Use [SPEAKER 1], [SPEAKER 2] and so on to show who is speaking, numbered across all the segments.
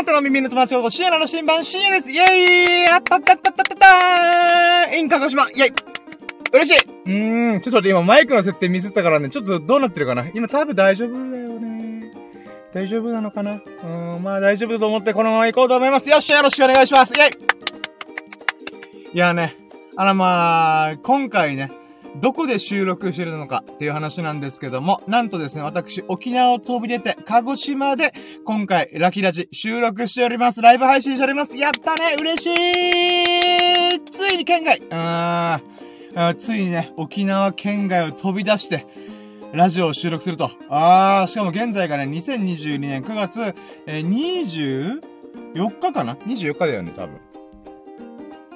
[SPEAKER 1] あなたの耳の友達こと深夜の新版深夜です。イェイ。あったったったったったーイン鹿児島。イェイ。嬉しい。うーん、ちょっと待って、今マイクの設定ミスったからね、ちょっとどうなってるかな。今多分大丈夫だよね。大丈夫なのかな。うーん、まあ大丈夫と思ってこのまま行こうと思います。よっしゃ、よろしくお願いします。イェイ。いやね、あのまあ、今回ね、どこで収録してるのかっていう話なんですけども、なんとですね、私、沖縄を飛び出て、鹿児島で、今回、ラキラジ収録しております。ライブ配信しております。やったね嬉しいついに県外あーついにね、沖縄県外を飛び出して、ラジオを収録すると。あー、しかも現在がね、2022年9月、えー、24日かな ?24 日だよね、多分。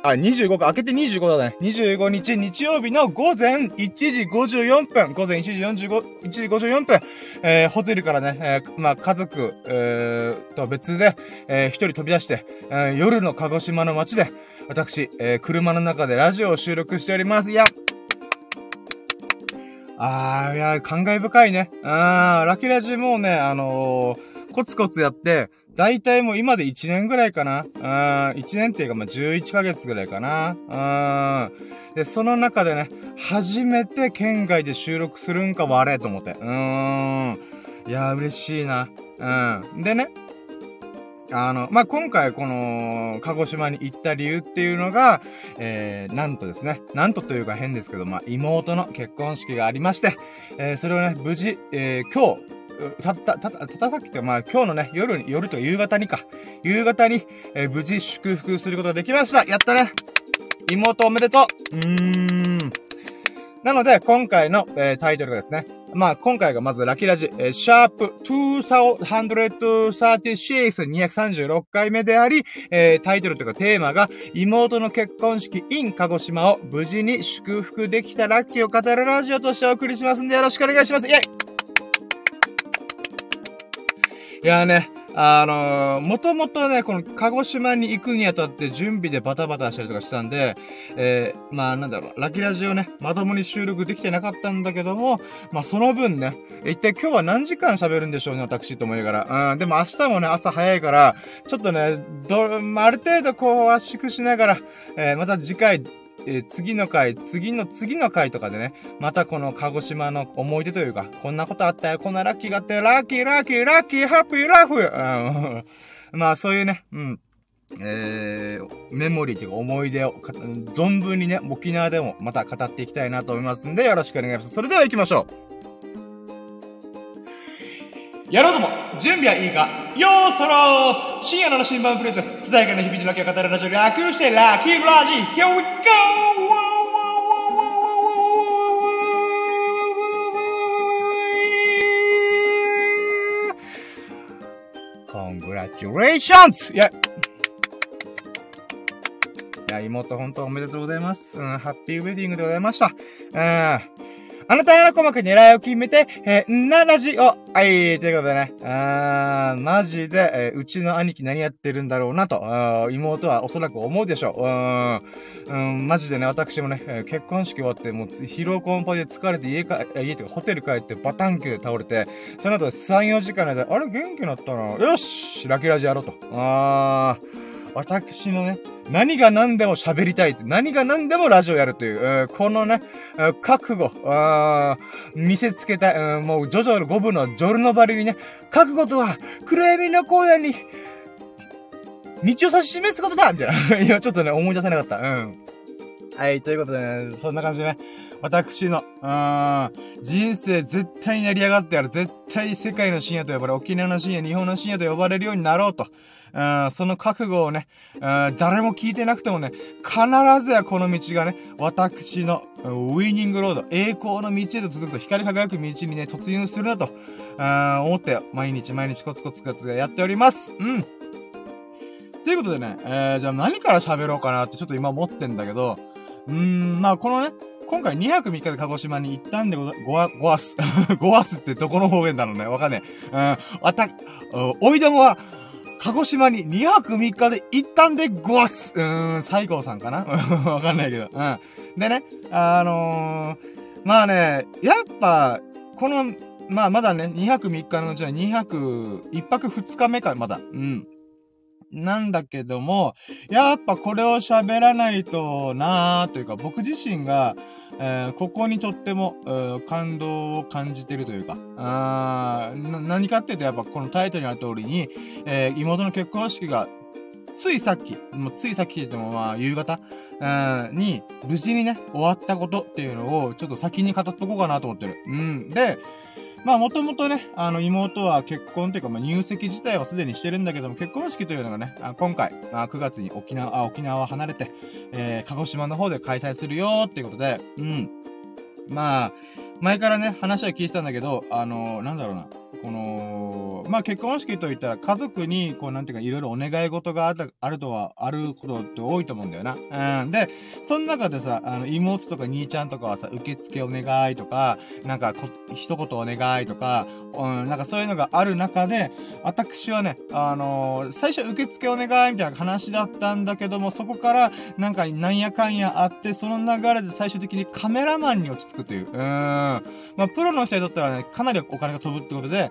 [SPEAKER 1] あ、25か、開けて25だね。25日日曜日の午前1時54分、午前1時45、1時54分、えー、ホテルからね、えー、まあ、家族、えー、と別で、えー、一人飛び出して、えー、夜の鹿児島の街で、私、えー、車の中でラジオを収録しております。いや、あー、いや、感慨深いね。あー、ラキラジもうね、あのー、コツコツやって、だいたいもう今で1年ぐらいかな。うん、1年っていうかまあ11ヶ月ぐらいかな。うん。で、その中でね、初めて県外で収録するんかもあれと思って。うーん。いや嬉しいな。うん。でね、あの、まあ、今回この、鹿児島に行った理由っていうのが、えー、なんとですね、なんとというか変ですけど、まあ、妹の結婚式がありまして、えー、それをね、無事、えー、今日、たった、た、た、たたさっきってまあ今日のね、夜に、夜と夕方にか、夕方に、えー、無事祝福することができましたやったね妹おめでとううーん。なので、今回の、えー、タイトルがですね、まあ、今回がまずラキラジ、えー、シャープ236、236回目であり、えー、タイトルというかテーマが、妹の結婚式 in 鹿児島を無事に祝福できたラッキーを語るラジオとしてお送りしますんでよろしくお願いします。イェイいやね、あのー、もともとね、この鹿児島に行くにあたって準備でバタバタしたりとかしたんで、えー、まあなんだろう、ラキラジオね、まともに収録できてなかったんだけども、まあその分ね、一体今日は何時間喋るんでしょうね、私と思いながら。うん、でも明日もね、朝早いから、ちょっとね、ど、まあ、ある程度こう圧縮しながら、えー、また次回、えー、次の回、次の次の回とかでね、またこの鹿児島の思い出というか、こんなことあったよ、こんなラッキーがあったよ、ラッキー、ラッキー、ラッキー、ハッピー、ラフうん まあそういうね、うん。えー、メモリーというか思い出を、存分にね、沖縄でもまた語っていきたいなと思いますんで、よろしくお願いします。それでは行きましょう。やろうとも準備はいいか？よーそろ深夜の新聞プレゼンツ、伝えがの響きのを語るラジオ略してラッキーブラジ Here we go! Congratulations いや、いや、妹本当おめでとうございます。うん、 happy wedding でございました。うん。あなたの細かく狙いを決めて、えー、なラジオ。はい、ということでね。あー、マジで、えー、うちの兄貴何やってるんだろうなと、あ妹はおそらく思うでしょう。うーん、うん、マジでね、私もね、えー、結婚式終わって、もう疲労困憊で疲れて家か、家とかホテル帰ってバタンキューで倒れて、その後3、4時間で、あれ元気になったな。よしラキラジやろうと。あー。私のね、何が何でも喋りたいって、何が何でもラジオやるという、えー、このね、覚悟、見せつけたい、えー、もうジョジョの5部のジョルノバリにね、覚悟とは、暗闇の荒野に、道を指し示すことだみたいな。いや、ちょっとね、思い出せなかった。うん。はい、ということでね、そんな感じでね、私の、うん、人生絶対に成り上がってやる。絶対世界の深夜と呼ばれ、沖縄の深夜、日本の深夜と呼ばれるようになろうと。うん、その覚悟をね、うん、誰も聞いてなくてもね、必ずやこの道がね、私のウィーニングロード、栄光の道へと続くと光り輝く道にね、突入するなと、うん、思って、毎日毎日コツコツコツやっております。うん。ということでね、えー、じゃあ何から喋ろうかなってちょっと今思ってんだけど、うーん、まあこのね、今回2泊3日で鹿児島に行ったんでござ、ごわ、ごわす。ごわすってどこの方言だろうね。わかんねえ。うん、わた、おいどもは、鹿児島に2泊3日で行ったんでごわすうーん、西郷さんかな わかんないけど。うん。でね、あのー、まあね、やっぱ、この、まあまだね、2泊3日のうちは2泊、1泊2日目か、まだ。うん。なんだけども、やっぱこれを喋らないとなーというか、僕自身が、えー、ここにとっても、えー、感動を感じてるというか、あ何かっていうとやっぱこのタイトルにある通りに、えー、妹の結婚式が、ついさっき、もうついさっき言ってもまあ夕方、うんに、無事にね、終わったことっていうのを、ちょっと先に語っとこうかなと思ってる。うん。で、まあもともとね、あの妹は結婚というか、まあ入籍自体はすでにしてるんだけども、結婚式というのがね、あ今回、まあ9月に沖縄、あ、沖縄を離れて、えー、鹿児島の方で開催するよっていうことで、うん。まあ、前からね、話は聞いてたんだけど、あのー、なんだろうな。この、まあ、結婚式といったら家族に、こう、なんていうか、いろいろお願い事があったあるとは、あることって多いと思うんだよな。うん。で、その中でさ、あの、妹とか兄ちゃんとかはさ、受付お願いとか、なんかこ、一言お願いとか、うん、なんかそういうのがある中で、私はね、あのー、最初受付お願いみたいな話だったんだけども、そこから、なんか、なんやかんやあって、その流れで最終的にカメラマンに落ち着くという。うん。まあ、プロの人にとったらね、かなりお金が飛ぶってことで、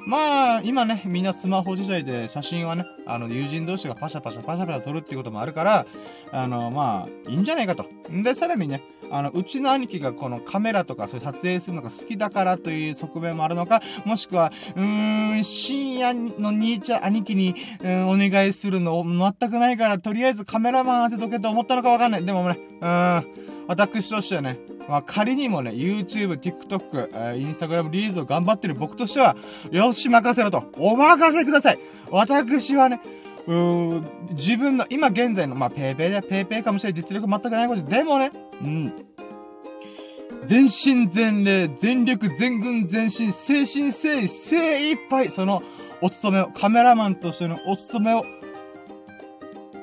[SPEAKER 1] まあ、今ね、みんなスマホ時代で写真はね、あの、友人同士がパシャパシャパシャパシャ撮るっていうこともあるから、あの、まあ、いいんじゃないかと。んで、さらにね、あの、うちの兄貴がこのカメラとかそういう撮影するのが好きだからという側面もあるのか、もしくは、うーん、深夜の兄ちゃん、兄貴に、うん、お願いするの全くないから、とりあえずカメラマン当てとけと思ったのかわかんない。でもね、うん、私としてはね、まあ、仮にもね、YouTube、TikTok、えー、Instagram リリーズを頑張ってる僕としては、よし、任せろと。お任せください私はね、うー自分の、今現在の、まあ、ペーペーで、ペーペーかもしれない実力全くないことでもね、うん。全身全霊、全力、全軍、全身、精神、精意、精一杯、その、お勤めを、カメラマンとしてのお勤めを、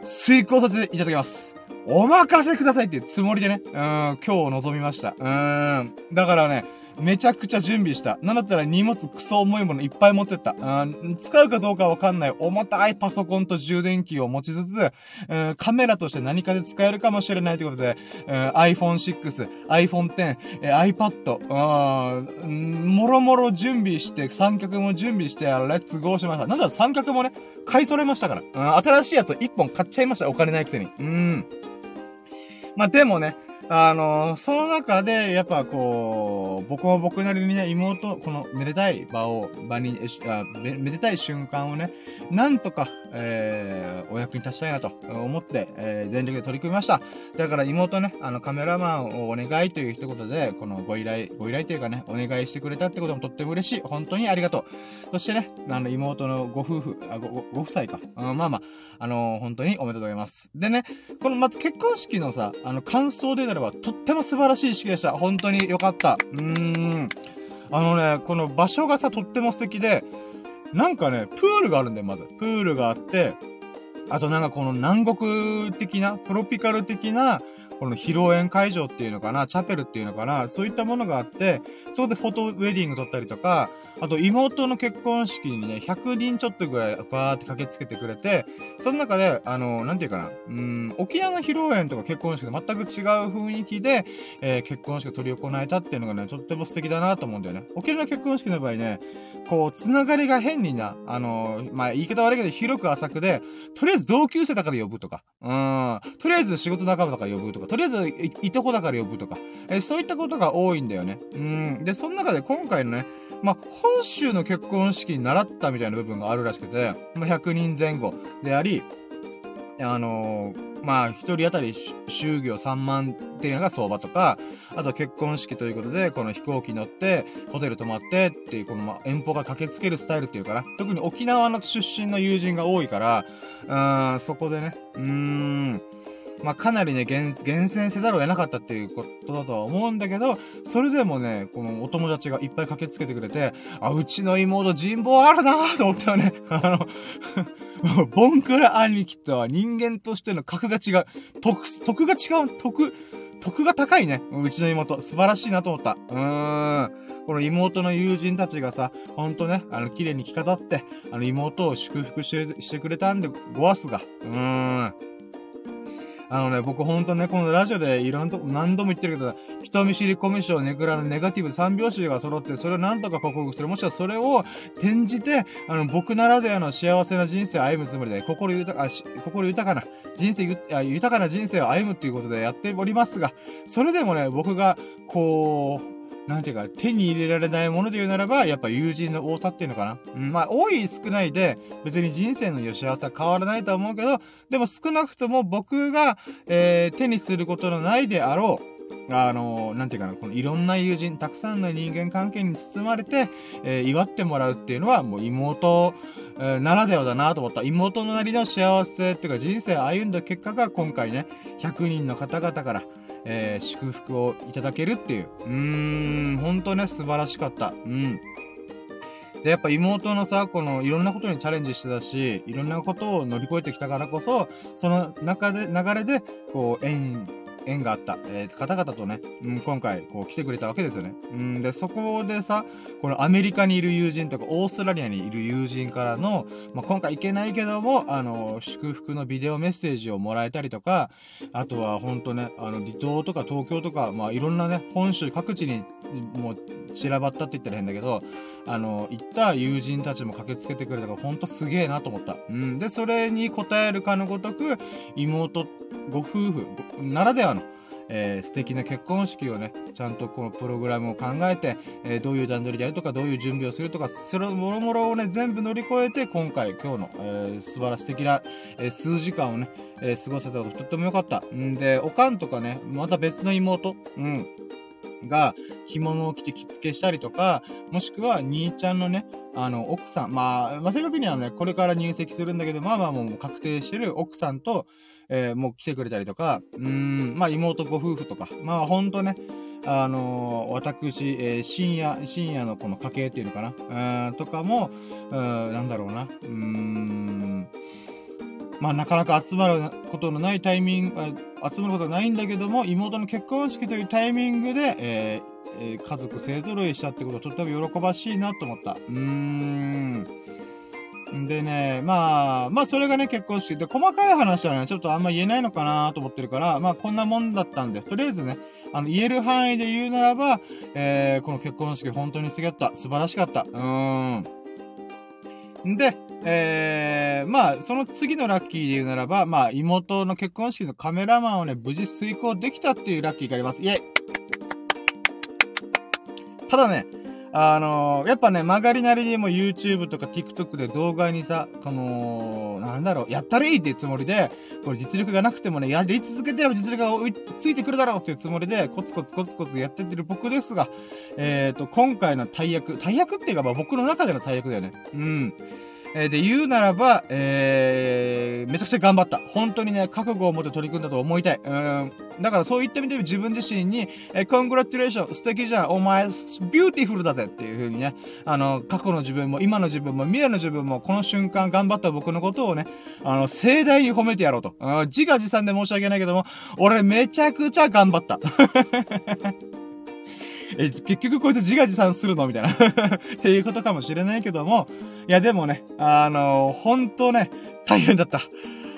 [SPEAKER 1] 遂行させていただきます。お任せくださいっていうつもりでね、うん、今日臨みました。うん。だからね、めちゃくちゃ準備した。なんだったら荷物クソ重いものいっぱい持ってった。うん、使うかどうかわかんない重たいパソコンと充電器を持ちつつ、うん、カメラとして何かで使えるかもしれないということで、うん、iPhone 6、iPhone X、え iPad、うん、もろもろ準備して、三脚も準備して、レッツゴーしました。なんだ三脚もね、買い揃えましたから。うん、新しいやつ一本買っちゃいました。お金ないくせに。うん。まあ、でもね、あの、その中で、やっぱこう、僕も僕なりにね、妹、このめでたい場を、場に、あめめでたい瞬間をね、なんとか、えー、お役に立ちたいなと思って、えー、全力で取り組みました。だから妹ね、あの、カメラマンをお願いという一言で、このご依頼、ご依頼というかね、お願いしてくれたってこともとっても嬉しい。本当にありがとう。そしてね、あの、妹のご夫婦、あご、ご、ご夫妻か。うん、まあまあ、あのー、本当におめでとうございます。でね、このまず結婚式のさ、あの、感想で言れば、とっても素晴らしい式でした。本当に良かった。うーん。あのね、この場所がさ、とっても素敵で、なんかね、プールがあるんだよ、まず。プールがあって、あとなんかこの南国的な、トロピカル的な、この披露宴会場っていうのかな、チャペルっていうのかな、そういったものがあって、そこでフォトウェディング撮ったりとか、あと妹の結婚式にね、100人ちょっとぐらいバーって駆けつけてくれて、その中で、あの、なんていうかな、うん、沖縄披露宴とか結婚式と全く違う雰囲気で、えー、結婚式を取り行えたっていうのがね、とっても素敵だなと思うんだよね。沖縄結婚式の場合ね、こう、つながりが変にな、あの、まあ、言い方悪いけど、広く浅くで、とりあえず同級生だから呼ぶとか、うん、とりあえず仕事仲間だから呼ぶとか、とりあえずい、いとこだから呼ぶとか、えー、そういったことが多いんだよね。うん、で、その中で今回のね、まあ、本州の結婚式に習ったみたいな部分があるらしくて、まあ、100人前後であり、あのー、まあ、一人当たり祝儀を3万っていうのが相場とか、あと結婚式ということで、この飛行機乗って、ホテル泊まってっていう、このま、遠方が駆けつけるスタイルっていうかな。特に沖縄の出身の友人が多いから、うん、そこでね、うーん、まあ、かなりね、厳選せざるを得なかったっていうことだとは思うんだけど、それでもね、このお友達がいっぱい駆けつけてくれて、あ、うちの妹人望あるなぁと思ったよね。あの、ボンクラ兄貴とは人間としての格が違う。得、得が違う。得、得が高いね。うちの妹。素晴らしいなと思った。うーん。この妹の友人たちがさ、ほんとね、あの、綺麗に着飾って、あの、妹を祝福してしてくれたんで、ごわすが。うーん。あのね、僕ほんとね、このラジオでいろんなとこ、何度も言ってるけど、人見知りコミュ障、ネクラのネガティブ三拍子が揃って、それをなんとか克服する。もしくはそれを転じて、あの、僕ならではの幸せな人生を歩むつもりで、心豊か、心豊かな、人生、豊かな人生を歩むっていうことでやっておりますが、それでもね、僕が、こう、なんていうか、手に入れられないもので言うならば、やっぱ友人の多さっていうのかな。うん、まあ、多い少ないで、別に人生の幸せは変わらないと思うけど、でも少なくとも僕が、えー、手にすることのないであろう、あのー、なんていうかな、このいろんな友人、たくさんの人間関係に包まれて、えー、祝ってもらうっていうのは、もう妹、えー、ならではだなと思った。妹のなりの幸せっていうか人生を歩んだ結果が今回ね、100人の方々から、えー、祝福をいただけるっていう。うーん、本当ね、素晴らしかった。うん。で、やっぱ妹のさ、このいろんなことにチャレンジしてたし、いろんなことを乗り越えてきたからこそ、その中で、流れで、こう、縁縁があった、えー、方々とね、うん、今回、こう来てくれたわけですよね。うん、で、そこでさ、このアメリカにいる友人とか、オーストラリアにいる友人からの、まあ、今回行けないけども、あの、祝福のビデオメッセージをもらえたりとか、あとはほんとね、あの、離島とか東京とか、まあ、いろんなね、本州各地に、もう、散らばったって言ったら変だけど、あの、行った友人たちも駆けつけてくれたから、ほんとすげえなと思った。うん。で、それに応えるかのごとく、妹、ご夫婦ならではの、えー、素敵な結婚式をね、ちゃんとこのプログラムを考えて、えー、どういう段取りでやるとか、どういう準備をするとか、それもろもろをね、全部乗り越えて、今回、今日の、えー、素晴らしい素敵な、え数時間をね、え過ごせたこととっても良かった。んで、おかんとかね、また別の妹、うん。が、着物を着て着付けしたりとか、もしくは、兄ちゃんのね、あの、奥さん、まあ、まあ、正確にはね、これから入籍するんだけど、まあまあもう確定してる奥さんと、えー、もう来てくれたりとか、うん、まあ妹ご夫婦とか、まあほんとね、あのー、私、えー、深夜、深夜のこの家系っていうのかな、うん、とかも、うん、なんだろうな、うーん、まあなかなか集まることのないタイミング、集まることはないんだけども、妹の結婚式というタイミングで、えー、えー、家族勢揃いしたってことはとても喜ばしいなと思った。うーん。でね、まあ、まあそれがね結婚式で、細かい話はね、ちょっとあんま言えないのかなと思ってるから、まあこんなもんだったんで、とりあえずね、あの、言える範囲で言うならば、えー、この結婚式本当にすげった。素晴らしかった。うーん。で、えー、まあ、その次のラッキーで言うならば、まあ、妹の結婚式のカメラマンをね、無事遂行できたっていうラッキーがあります。イェイただね、あのー、やっぱね、曲がりなりにも YouTube とか TikTok で動画にさ、この、なんだろう、やったらいいっていうつもりで、これ実力がなくてもね、やり続けてれば実力がいついてくるだろうっていうつもりで、コツコツコツコツやってってる僕ですが、えっ、ー、と、今回の大役、大役っていうか、まあ僕の中での大役だよね。うん。えー、で、言うならば、えー、めちゃくちゃ頑張った。本当にね、覚悟を持って取り組んだと思いたい。うん。だからそう言ってみて自分自身に、えー、 congratulation、素敵じゃん、お前、 beautiful だぜっていう風にね、あの、過去の自分も、今の自分も、未来の自分も、この瞬間頑張った僕のことをね、あの、盛大に褒めてやろうと。うん自画自賛で申し訳ないけども、俺めちゃくちゃ頑張った。え、結局こいつ自画自賛するの？みたいな っていうことかもしれないけども、いやでもね、あのー、ほんとね、大変だった。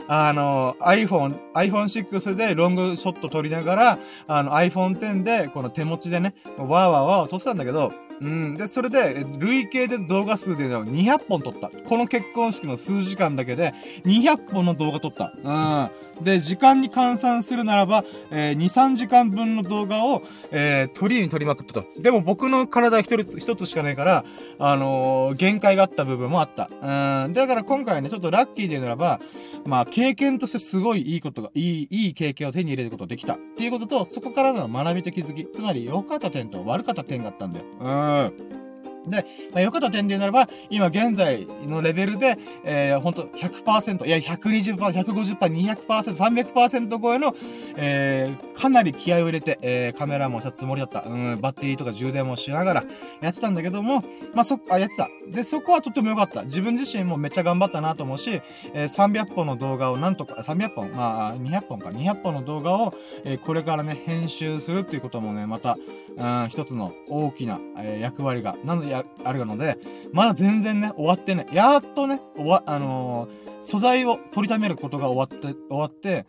[SPEAKER 1] あの、iPhone、iPhone6 でロングショット撮りながら、あの iPhone10 でこの手持ちでね、わーわーわーを撮ってたんだけど、うん。で、それで、累計で動画数で200本撮った。この結婚式の数時間だけで、200本の動画撮った。うん。で、時間に換算するならば、えー、2、3時間分の動画を、えー、撮りに撮りまくったと。でも僕の体一つ、一つしかないから、あのー、限界があった部分もあった。うん。だから今回ね、ちょっとラッキーで言うならば、まあ、経験としてすごいいいことが、いい、いい経験を手に入れることができた。っていうことと、そこからの学びと気づき。つまり、良かった点と悪かった点があったんだよ。うん。で、まあ、良かった点でならば、今現在のレベルで、えー、ほんと100%、いや、120%、150%、200%、300%超えの、えー、かなり気合を入れて、えー、カメラもしたつもりだった。うん、バッテリーとか充電もしながらやってたんだけども、まあ、そ、あ、やってた。で、そこはとっても良かった。自分自身もめっちゃ頑張ったなと思うし、えー、300本の動画をなんとか、300本、まあ、200本か、200本の動画を、えー、これからね、編集するっていうこともね、また、うん、一つの大きな、えー、役割が、なの、や、あるので、まだ全然ね、終わってね、やっとね、終わ、あのー、素材を取りためることが終わって、終わって、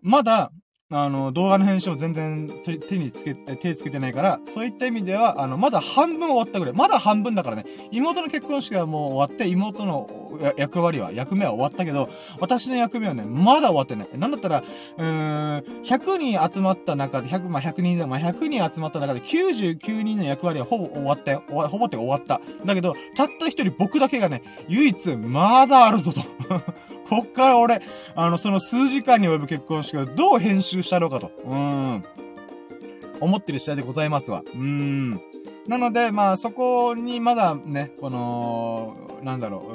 [SPEAKER 1] まだ、あの、動画の編集も全然手につけ、手つけてないから、そういった意味では、あの、まだ半分終わったぐらい。まだ半分だからね。妹の結婚式はもう終わって、妹の役割は、役目は終わったけど、私の役目はね、まだ終わってない。なんだったら、うーん、100人集まった中で、100、まあ、100人で、まあ、100人集まった中で99人の役割はほぼ終わったよ。ほぼって終わった。だけど、たった一人僕だけがね、唯一、まだあるぞと。こっから俺、あの、その数時間に及ぶ結婚式をどう編集したのかと。うん。思ってる次第でございますわ。うん。なので、まあ、そこにまだね、この、なんだろ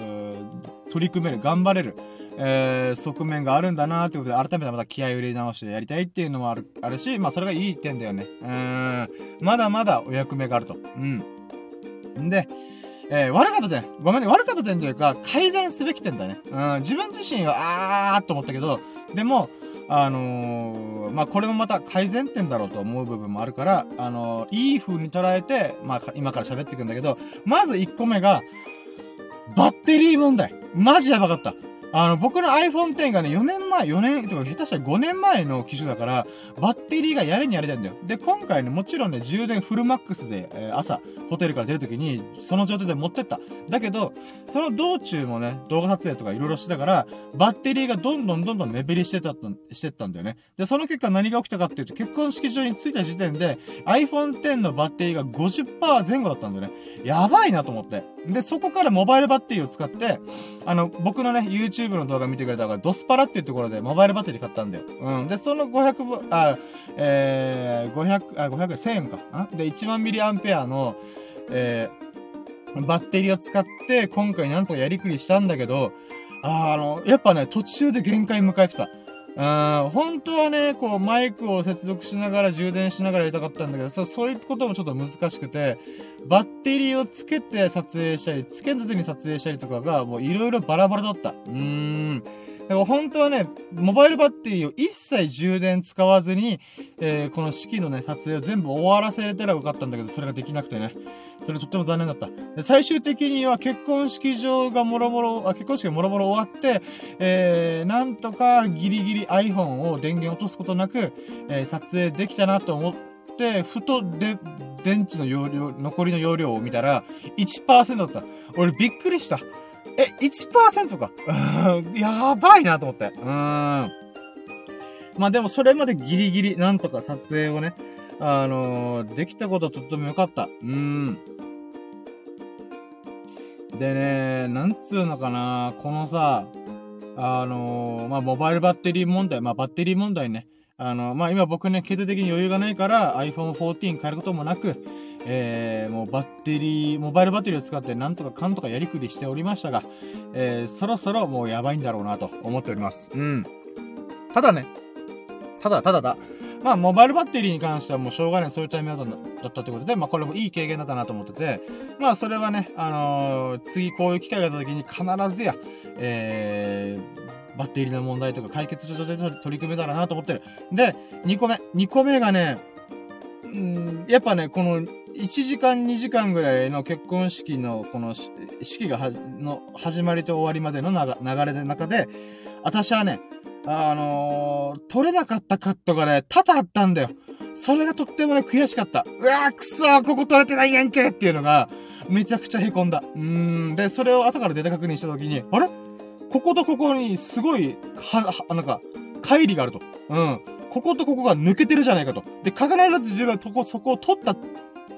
[SPEAKER 1] う、取り組める、頑張れる、えー、側面があるんだなーってことで、改めてまた気合を入れ直してやりたいっていうのもある、あるし、まあ、それがいい点だよね。うん。まだまだお役目があると。うん。んで、えー、悪かった点。ごめんね。悪かった点というか、改善すべき点だね。うん、自分自身は、あーっと思ったけど、でも、あのー、まあ、これもまた改善点だろうと思う部分もあるから、あのー、いい風に捉えて、まあ、今から喋っていくんだけど、まず1個目が、バッテリー問題。マジやばかった。あの、僕の iPhone X がね、4年前、4年、とか下手したら5年前の機種だから、バッテリーがやれにやれたんだよ。で、今回ね、もちろんね、充電フルマックスで、えー、朝、ホテルから出るときに、その状態で持ってった。だけど、その道中もね、動画撮影とか色々してたから、バッテリーがどんどんどんどん目減りしてた、してったんだよね。で、その結果何が起きたかっていうと、結婚式場に着いた時点で、iPhone X のバッテリーが50%前後だったんだよね。やばいなと思って。で、そこからモバイルバッテリーを使って、あの、僕のね、YouTube の動画見てくれたから、ドスパラっていうところでモバイルバッテリー買ったんだよ。うん。で、その500、あ、えー、500、あ、500、1000円か。あ？で、1万ミリアンペアの、えー、バッテリーを使って、今回なんとかやりくりしたんだけど、ああの、やっぱね、途中で限界迎えてた。うん、本当はね、こう、マイクを接続しながら充電しながらやりたかったんだけど、そう、そういうこともちょっと難しくて、バッテリーをつけて撮影したり、つけずに撮影したりとかが、もういろいろバラバラだった。うーん。だから本当はね、モバイルバッテリーを一切充電使わずに、えー、この式のね、撮影を全部終わらせれたらよかったんだけど、それができなくてね。それとっても残念だった。で最終的には結婚式場がもろもろ、あ、結婚式がもろもろ終わって、えー、なんとかギリギリ iPhone を電源落とすことなく、えー、撮影できたなと思って、ふとで、電池の容量、残りの容量を見たら、1%だった。俺びっくりした。え、1%か。やばいなと思って。うーん。まあでもそれまでギリギリ、なんとか撮影をね、あのー、できたこととってもよかった。うん。でね、なんつうのかな、このさ、あのー、まあ、モバイルバッテリー問題、まあ、バッテリー問題ね。あのー、まあ、今僕ね、経済的に余裕がないから iPhone 14変えることもなく、えー、もうバッテリー、モバイルバッテリーを使ってなんとかかんとかやりくりしておりましたが、えー、そろそろもうやばいんだろうなと思っております。うん。ただね、ただただだ、まあ、モバイルバッテリーに関してはもうしょうがない、そういうタイミングだったってことで、まあ、これもいい経験だったなと思ってて、まあ、それはね、あのー、次こういう機会があった時に必ずや、えー、バッテリーの問題とか解決上で取り組めたらなと思ってる。で、2個目。2個目がね、んやっぱね、この、1時間2時間ぐらいの結婚式の、この、式がは、の、始まりと終わりまでの流れの中で、私はね、あのー、撮れなかったカットがね、多々あったんだよ。それがとってもね、悔しかった。うわー、くそー、ここ撮れてないやんけっていうのが、めちゃくちゃ凹んだ。うーん。で、それを後からデータ確認したときに、あれ？こことここにすごい、は、は、なんか、乖離があると。うん。こことここが抜けてるじゃないかと。で、必ず自分はそこ、そこを撮った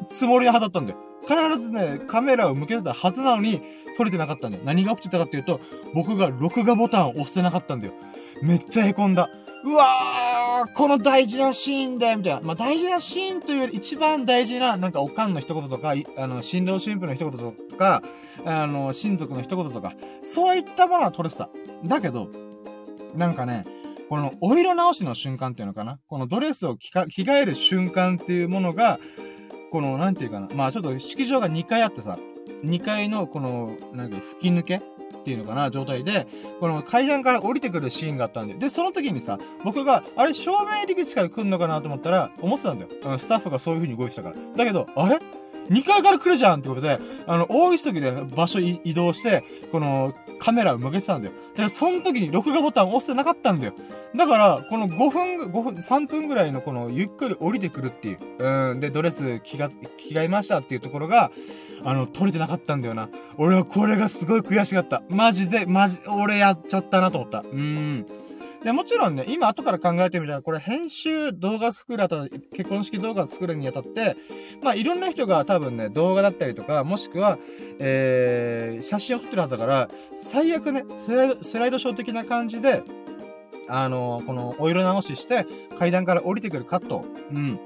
[SPEAKER 1] つもりはずだったんだよ。必ずね、カメラを向けてたはずなのに、撮れてなかったんだよ。何が起きてたかっていうと、僕が録画ボタンを押してなかったんだよ。めっちゃ凹んだ。うわーこの大事なシーンでみたいな。まあ、大事なシーンというより一番大事な、なんかおかんの一言とか、あの、新郎新婦の一言とか、あの、親族の一言とか、そういったものは撮れてた。だけど、なんかね、このお色直しの瞬間っていうのかなこのドレスを着か、着替える瞬間っていうものが、この、なんていうかな。まあちょっと式場が2階あってさ、2階のこの、なんか吹き抜けっていうのかな、状態で、この階段から降りてくるシーンがあったんで、で、その時にさ、僕が、あれ、正面入り口から来るのかなと思ったら、思ってたんだよ。あのスタッフがそういう風に動いてたから。だけど、あれ？2階から来るじゃんってことで、あの、大急ぎで場所移動して、この、カメラを向けてたんだよ。で、その時に録画ボタンを押してなかったんだよ。だから、この5分、5分、3分ぐらいのこの、ゆっくり降りてくるっていう。うん。で、ドレス着が、着替えましたっていうところが、あの、撮れてなかったんだよな。俺はこれがすごい悔しかった。マジで、マジ、俺やっちゃったなと思った。うーん。で、もちろんね、今後から考えてみたら、これ編集動画作るあた結婚式動画作るにあたって、まあいろんな人が多分ね、動画だったりとか、もしくは、えー、写真を撮ってるはずだから、最悪ね、スライド、スライドショー的な感じで、あのー、このお色直しして、階段から降りてくるカット。うん。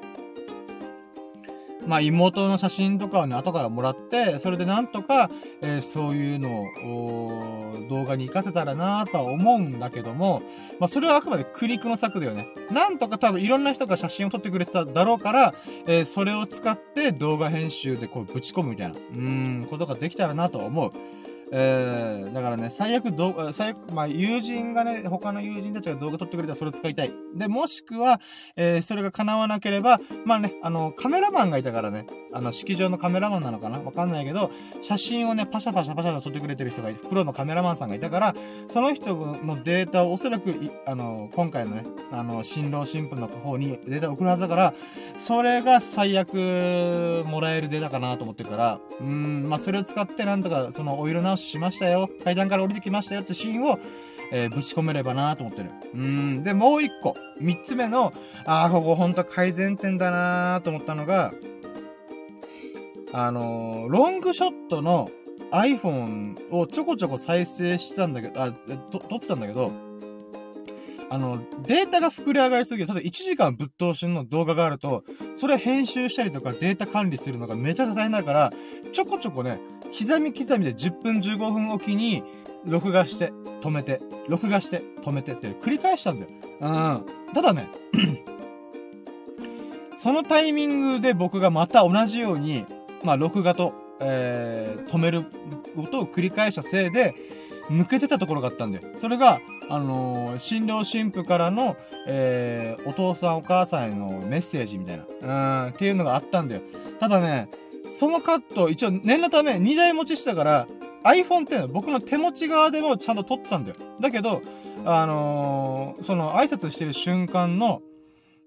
[SPEAKER 1] まあ、妹の写真とかをね、後からもらって、それでなんとか、えー、そういうのを、動画に活かせたらなとは思うんだけども、まあ、それはあくまで苦肉の策だよね。なんとか多分いろんな人が写真を撮ってくれてただろうから、えー、それを使って動画編集でこうぶち込むみたいな、うん、ことができたらなと思う。えー、だからね、最悪動画、最悪、まあ、友人がね、他の友人たちが動画撮ってくれたらそれ使いたい。で、もしくは、えー、それが叶わなければ、まあね、あの、カメラマンがいたからね、あの、式場のカメラマンなのかな？わかんないけど、写真をね、パシャパシャパシャと撮ってくれてる人がいる、プロのカメラマンさんがいたから、その人のデータをおそらく、あの、今回のね、あの、新郎新婦の方にデータを送るはずだから、それが最悪もらえるデータかなと思ってるから、うん、まあ、それを使ってなんとか、その、お色直ししましたよ。階段から降りてきましたよってシーンを、えー、ぶち込めればなと思ってる。うん。で、もう一個。三つ目の、ああ、ここほんと改善点だなと思ったのが、あのー、ロングショットの iPhone をちょこちょこ再生してたんだけど、あ、と、撮ってたんだけど、あの、データが膨れ上がりすぎる。ただ1時間ぶっ通しの動画があると、それ編集したりとかデータ管理するのがめちゃくちゃ大変だから、ちょこちょこね、刻み刻みで10分15分おきに、録画して、止めて、録画して、止めてって繰り返したんだよ。うん。ただね、そのタイミングで僕がまた同じように、まあ、録画と、えー、止めることを繰り返したせいで、抜けてたところがあったんだよ。それが、あのー、新郎新婦からの、えー、お父さんお母さんへのメッセージみたいな、うん、っていうのがあったんだよ。ただね、そのカット、一応念のため2台持ちしたから、iPhone って僕の手持ち側でもちゃんと撮ってたんだよ。だけど、あのー、その挨拶してる瞬間の、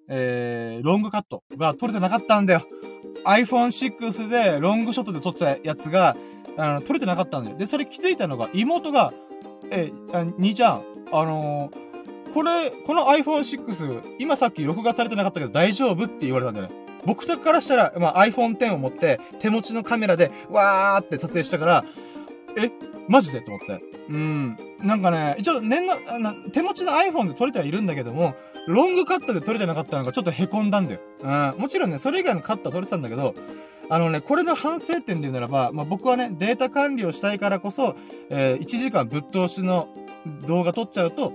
[SPEAKER 1] えー、ロングカットが撮れてなかったんだよ。iPhone6 でロングショットで撮ってたやつが、あの、撮れてなかったんだよ。で、それ気づいたのが、妹が、え、兄ちゃん、あのー、これ、この iPhone6、今さっき録画されてなかったけど大丈夫って言われたんだよね。僕からしたら、まあ、iPhone X を持って、手持ちのカメラで、わーって撮影したから、えマジで？と思って。うん。なんかね、一応念の、手持ちの iPhone で撮れてはいるんだけども、ロングカットで撮れてなかったのがちょっと凹んだんだよ。うん。もちろんね、それ以外のカットは撮れてたんだけど、あのね、これの反省点で言うならば、まあ、僕はね、データ管理をしたいからこそ、えー、1時間ぶっ通しの動画撮っちゃうと、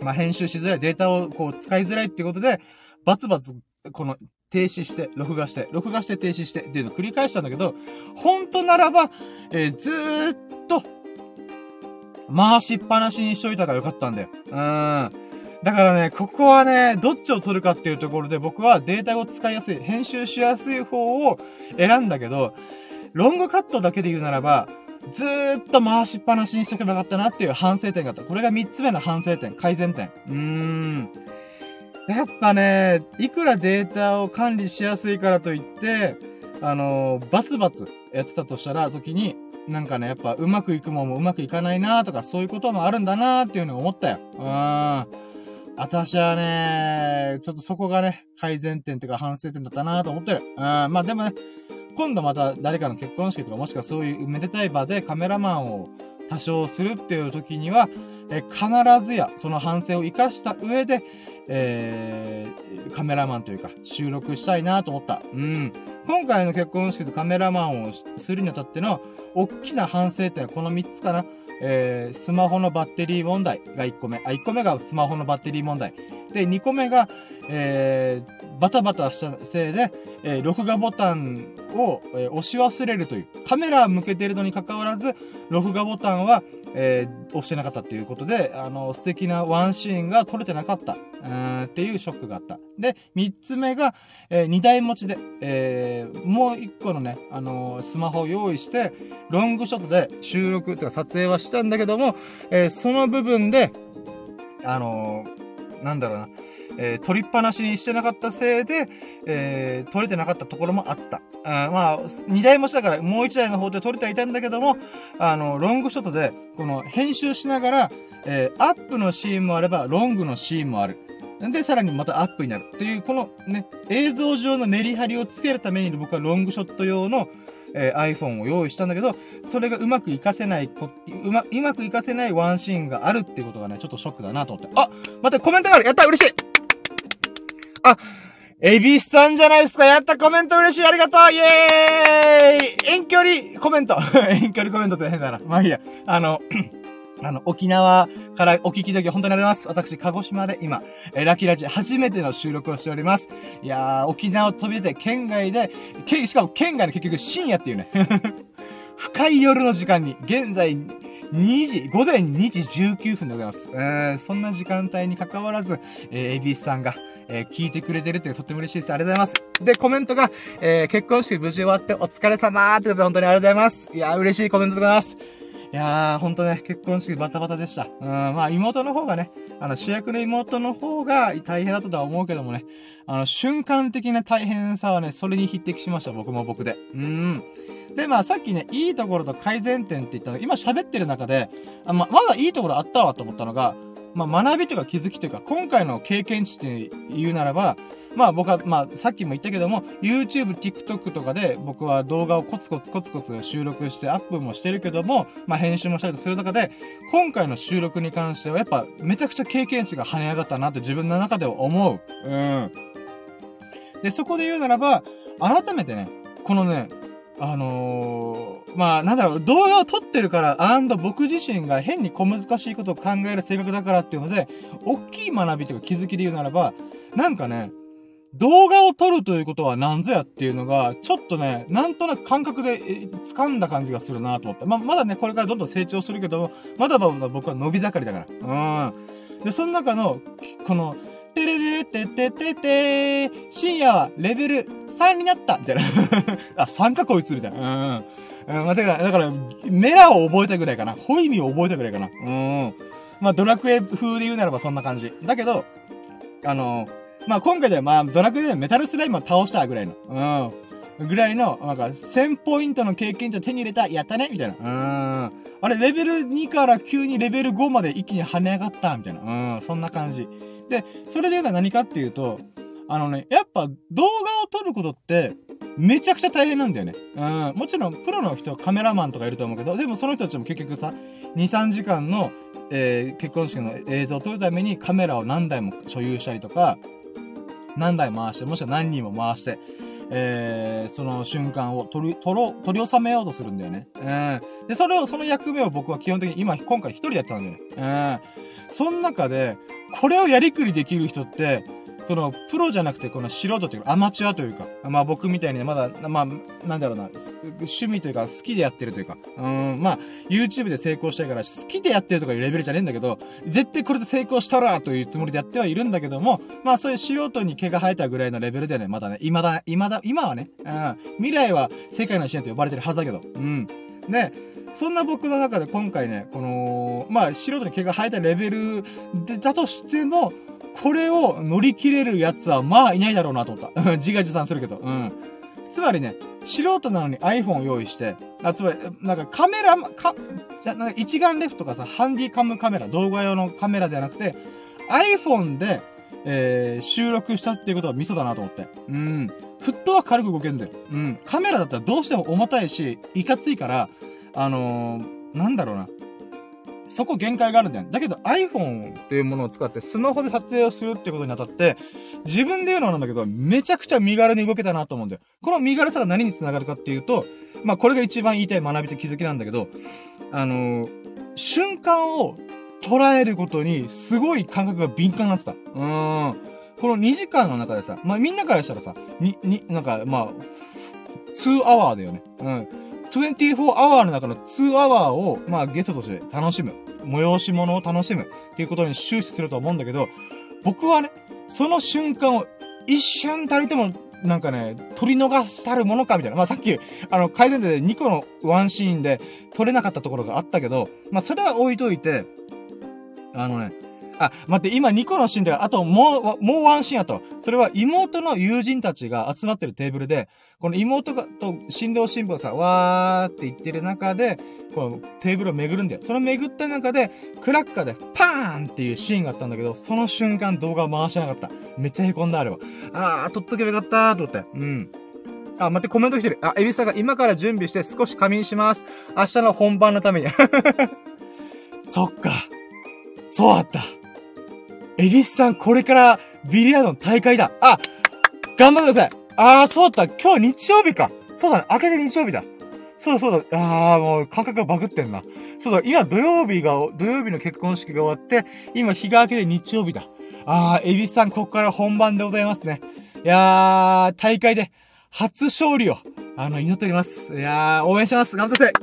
[SPEAKER 1] まあ、編集しづらい、データをこう使いづらいっていうことで、バツバツ、この、停止して、録画して、録画して停止してっていうのを繰り返したんだけど、本当ならば、えー、ずーっと、回しっぱなしにしといたからよかったんだよ。うん。だからね、ここはね、どっちを取るかっていうところで僕はデータを使いやすい、編集しやすい方を選んだけど、ロングカットだけで言うならば、ずーっと回しっぱなしにしとけばよかったなっていう反省点があった。これが3つ目の反省点、改善点。うーん。やっぱね、いくらデータを管理しやすいからといって、あの、バツバツやってたとしたら、時に、なんかね、やっぱうまくいくもんもうまくいかないなとか、そういうこともあるんだなっていうのを思ったよ。うーん。私はね、ちょっとそこがね、改善点というか反省点だったなと思ってる。うん、まあでもね、今度また誰かの結婚式とかもしくはそういうめでたい場でカメラマンを多少するっていう時には、え必ずやその反省を活かした上で、えー、カメラマンというか収録したいなと思った。うん。今回の結婚式とカメラマンをするにあたっての、大きな反省点はこの3つかな。えー、スマホのバッテリー問題が1個目。あ、1個目がスマホのバッテリー問題。で、2個目が、えー、バタバタしたせいで、えー、録画ボタンを、えー、押し忘れるという。カメラ向けているのに関わらず、録画ボタンは、えー、押してなかったっていうことで、あの、素敵なワンシーンが撮れてなかった。うん、っていうショックがあった。で、三つ目が、えー、二台持ちで、えー、もう一個のね、あのー、スマホを用意して、ロングショットで収録、とか撮影はしたんだけども、えー、その部分で、あのー、なんだろうな、えー、取りっぱなしにしてなかったせいで、えー、撮れてなかったところもあった。あまあ、二台持ちだからもう一台の方で撮れてはいたんだけども、あの、ロングショットで、この編集しながら、えー、アップのシーンもあれば、ロングのシーンもある。で、さらにまたアップになる。っていう、このね、映像上のメリハリをつけるために僕はロングショット用の、えー、iPhone を用意したんだけど、それがうまく活かせない、うま、うまく活かせないワンシーンがあるっていうことがね、ちょっとショックだなと思って。あ待って、コメントがあるやった嬉しいあ、エビスさんじゃないですかやったコメント嬉しいありがとうイエーイ遠距離コメント 遠距離コメントって変だな。まあいいや。あの、あの、沖縄からお聞きいただけ本当にありがとうございます。私、鹿児島で今、えラキラジ初めての収録をしております。いやー、沖縄を飛び出て県外で、け、しかも県外で結局深夜っていうね 深い夜の時間に、現在、2時、午前2時19分でございます。えー、そんな時間帯に関わらず、えー、エビスさんが、えー、聞いてくれてるってとっても嬉しいです。ありがとうございます。で、コメントが、えー、結婚式無事終わってお疲れ様ってことで本当にありがとうございます。いやー、嬉しいコメントでございます。いやー、ほんとね、結婚式バタバタでした。うん、まあ妹の方がね、あの主役の妹の方が大変だったとは思うけどもね、あの瞬間的な大変さはね、それに匹敵しました、僕も僕で。うん。で、まあさっきね、いいところと改善点って言ったの今喋ってる中で、あま、まだいいところあったわと思ったのが、まあ学びとか気づきというか、今回の経験値って言うならば、まあ僕は、まあさっきも言ったけども、YouTube、TikTok とかで僕は動画をコツコツコツコツ収録してアップもしてるけども、まあ編集もしたりする中で、今回の収録に関してはやっぱめちゃくちゃ経験値が跳ね上がったなって自分の中では思う。うん。で、そこで言うならば、改めてね、このね、あのー、まあ、なんだろう、動画を撮ってるから、アンド僕自身が変に小難しいことを考える性格だからっていうので、大きい学びというか気づきで言うならば、なんかね、動画を撮るということは何ぞやっていうのが、ちょっとね、なんとなく感覚で掴んだ感じがするなと思って。まあ、まだね、これからどんどん成長するけども、まだまだ僕は伸び盛りだから。うん。で、その中の、この、てれれれてててて深夜はレベル3になったみたいな。あ、3かこいつみたいな。うん。うん、まあ、てか、だから、メラを覚えたぐらいかな。ホイミを覚えたぐらいかな。うん。まあ、ドラクエ風で言うならばそんな感じ。だけど、あのまあ今回ではまあドラクエでメタルスライムを倒したぐらいの、うん。ぐらいの、なんか1000ポイントの経験値を手に入れた、やったねみたいな。うん。あれ、レベル2から急にレベル5まで一気に跳ね上がった、みたいな。うん。そんな感じ。で、それで言うのは何かっていうと、あのね、やっぱ動画を撮ることって、めちゃくちゃ大変なんだよね。うん。もちろん、プロの人、カメラマンとかいると思うけど、でもその人たちも結局さ、2、3時間の、えー、結婚式の映像を撮るためにカメラを何台も所有したりとか、何台回して、もしくは何人も回して、えー、その瞬間を取り、取ろう、取り収めようとするんだよね。うん。で、それを、その役目を僕は基本的に今、今回一人やっちゃうんだよね。うん。その中で、これをやりくりできる人って、この、プロじゃなくて、この素人というか、アマチュアというか、まあ僕みたいにまだ、まあ、なんだろうな、趣味というか、好きでやってるというか、うん、まあ、YouTube で成功したいから、好きでやってるとかいうレベルじゃねえんだけど、絶対これで成功したらというつもりでやってはいるんだけども、まあそういう素人に毛が生えたぐらいのレベルでね、まだね、未だ、未だ、今はね、うん、未来は世界の支援と呼ばれてるはずだけど、うん。で、そんな僕の中で今回ね、この、まあ、素人に毛が生えたレベルでだとしても、これを乗り切れるやつはまあいないだろうなと思った。自画自賛するけど。うん。つまりね、素人なのに iPhone を用意して、あ、つまり、なんかカメラ、か、じゃ、なんか一眼レフとかさ、ハンディカムカメラ、動画用のカメラではなくて、iPhone で、えー、収録したっていうことはミソだなと思って。うん。フットは軽く動けんだよ。うん。カメラだったらどうしても重たいし、いかついから、あのー、なんだろうな。そこ限界があるんだよ。だけど iPhone っていうものを使ってスマホで撮影をするってことにあたって、自分で言うのなんだけど、めちゃくちゃ身軽に動けたなと思うんだよ。この身軽さが何につながるかっていうと、まあこれが一番言いたい学びと気づきなんだけど、あのー、瞬間を捉えることにすごい感覚が敏感になってた。うーん。この2時間の中でさ、まあみんなからしたらさ、に、に、なんか、まあ、2アワーだよね。うん。24アワーの中の2アワーを、まあゲストとして楽しむ。催し物を楽しむっていうことに終始すると思うんだけど、僕はね、その瞬間を一瞬たりとも、なんかね、取り逃したるものか、みたいな。まあ、さっき、あの、改善で2個のワンシーンで撮れなかったところがあったけど、まあ、それは置いといて、あのね、あ、待って、今2個のシーンで、あともう、もうワンシーンやと。それは妹の友人たちが集まってるテーブルで、この妹が、と、新郎新婦がさ、わーって言ってる中で、このテーブルを巡るんだよ。その巡った中で、クラッカーでパーンっていうシーンがあったんだけど、その瞬間動画を回してなかった。めっちゃ凹んだ、あれは。あー、撮っとけばよかったーと思って。うん。あ、待って、コメント来てる。あ、エビさんが今から準備して少し仮眠します。明日の本番のために。そっか。そうだった。エビスさん、これからビリヤードの大会だ。あ、頑張ってください。あー、そうだった。今日日曜日か。そうだね。明けて日曜日だ。そうだそうだ。あー、もう感覚がバグってんな。そうだ、今土曜日が、土曜日の結婚式が終わって、今日が明けて日曜日だ。あー、エビスさん、ここから本番でございますね。いやー、大会で初勝利を、あの、祈っております。いやー、応援します。頑張ってください。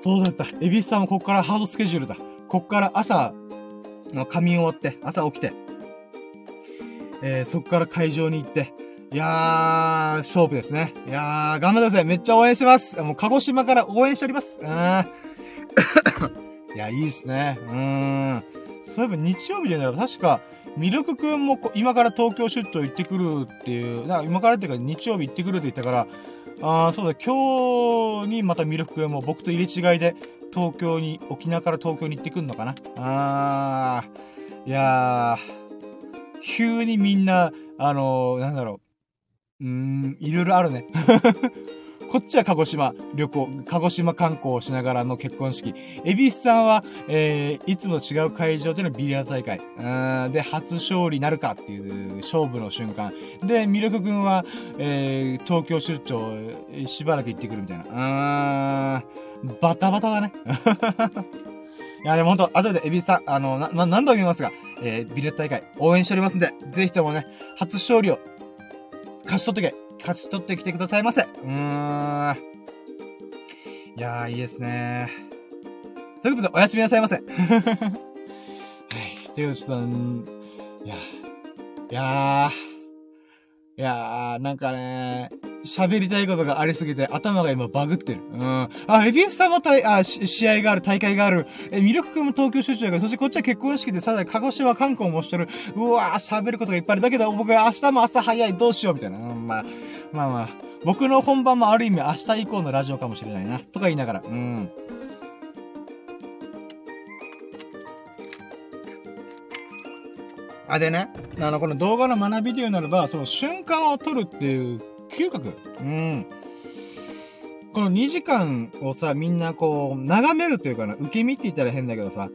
[SPEAKER 1] そうだった。エビスさんもここからハードスケジュールだ。こっから朝、仮眠終わって、朝起きて、えー、そこから会場に行って、いやー、勝負ですね。いやー、頑張ってください。めっちゃ応援してます。もう、鹿児島から応援しております。うん。いや、いいですね。うーん。そういえば日曜日でね、確か、ミルクくんも今から東京出張行ってくるっていう、な今からっていうか日曜日行ってくるって言ったから、ああ、そうだ、今日にまたミルクくんも僕と入れ違いで東京に、沖縄から東京に行ってくんのかな？あー、いやー、急にみんな、あのー、なんだろう。うーん、いろいろあるね。こっちは鹿児島旅行、鹿児島観光をしながらの結婚式。エビスさんは、えー、いつもと違う会場でのビリヤー大会。うん、で、初勝利なるかっていう勝負の瞬間。で、ミルク君は、えー、東京出張、しばらく行ってくるみたいな。うん、バタバタだね。いや、でもほんと、後でエビスさん、あの、な、な、何度も言いますが、えー、ビリヤード大会応援しておりますんで、ぜひともね、初勝利を勝ち取ってけ。勝ち取ってきてくださいませ。うーん。いやー、いいですねということで、おやすみなさいませ。はい。ということで、ちょっと、いや、いやー、いやー、なんかね、喋りたいことがありすぎて頭が今バグってる。うん。あ、エビエスさんもたあ、試合がある、大会がある。え、ミルク君も東京出張がある。そしてこっちは結婚式でさらに鹿児島観光もしてる。うわー、喋ることがいっぱいある。だけど僕は明日も朝早い。どうしようみたいな。うん、まあ、まあまあ。僕の本番もある意味明日以降のラジオかもしれないな。とか言いながら。うん。あ、でね、あの、この動画の学びで言うならば、その瞬間を撮るっていう嗅覚。うん。この2時間をさ、みんなこう、眺めるというかな、受け身って言ったら変だけどさ、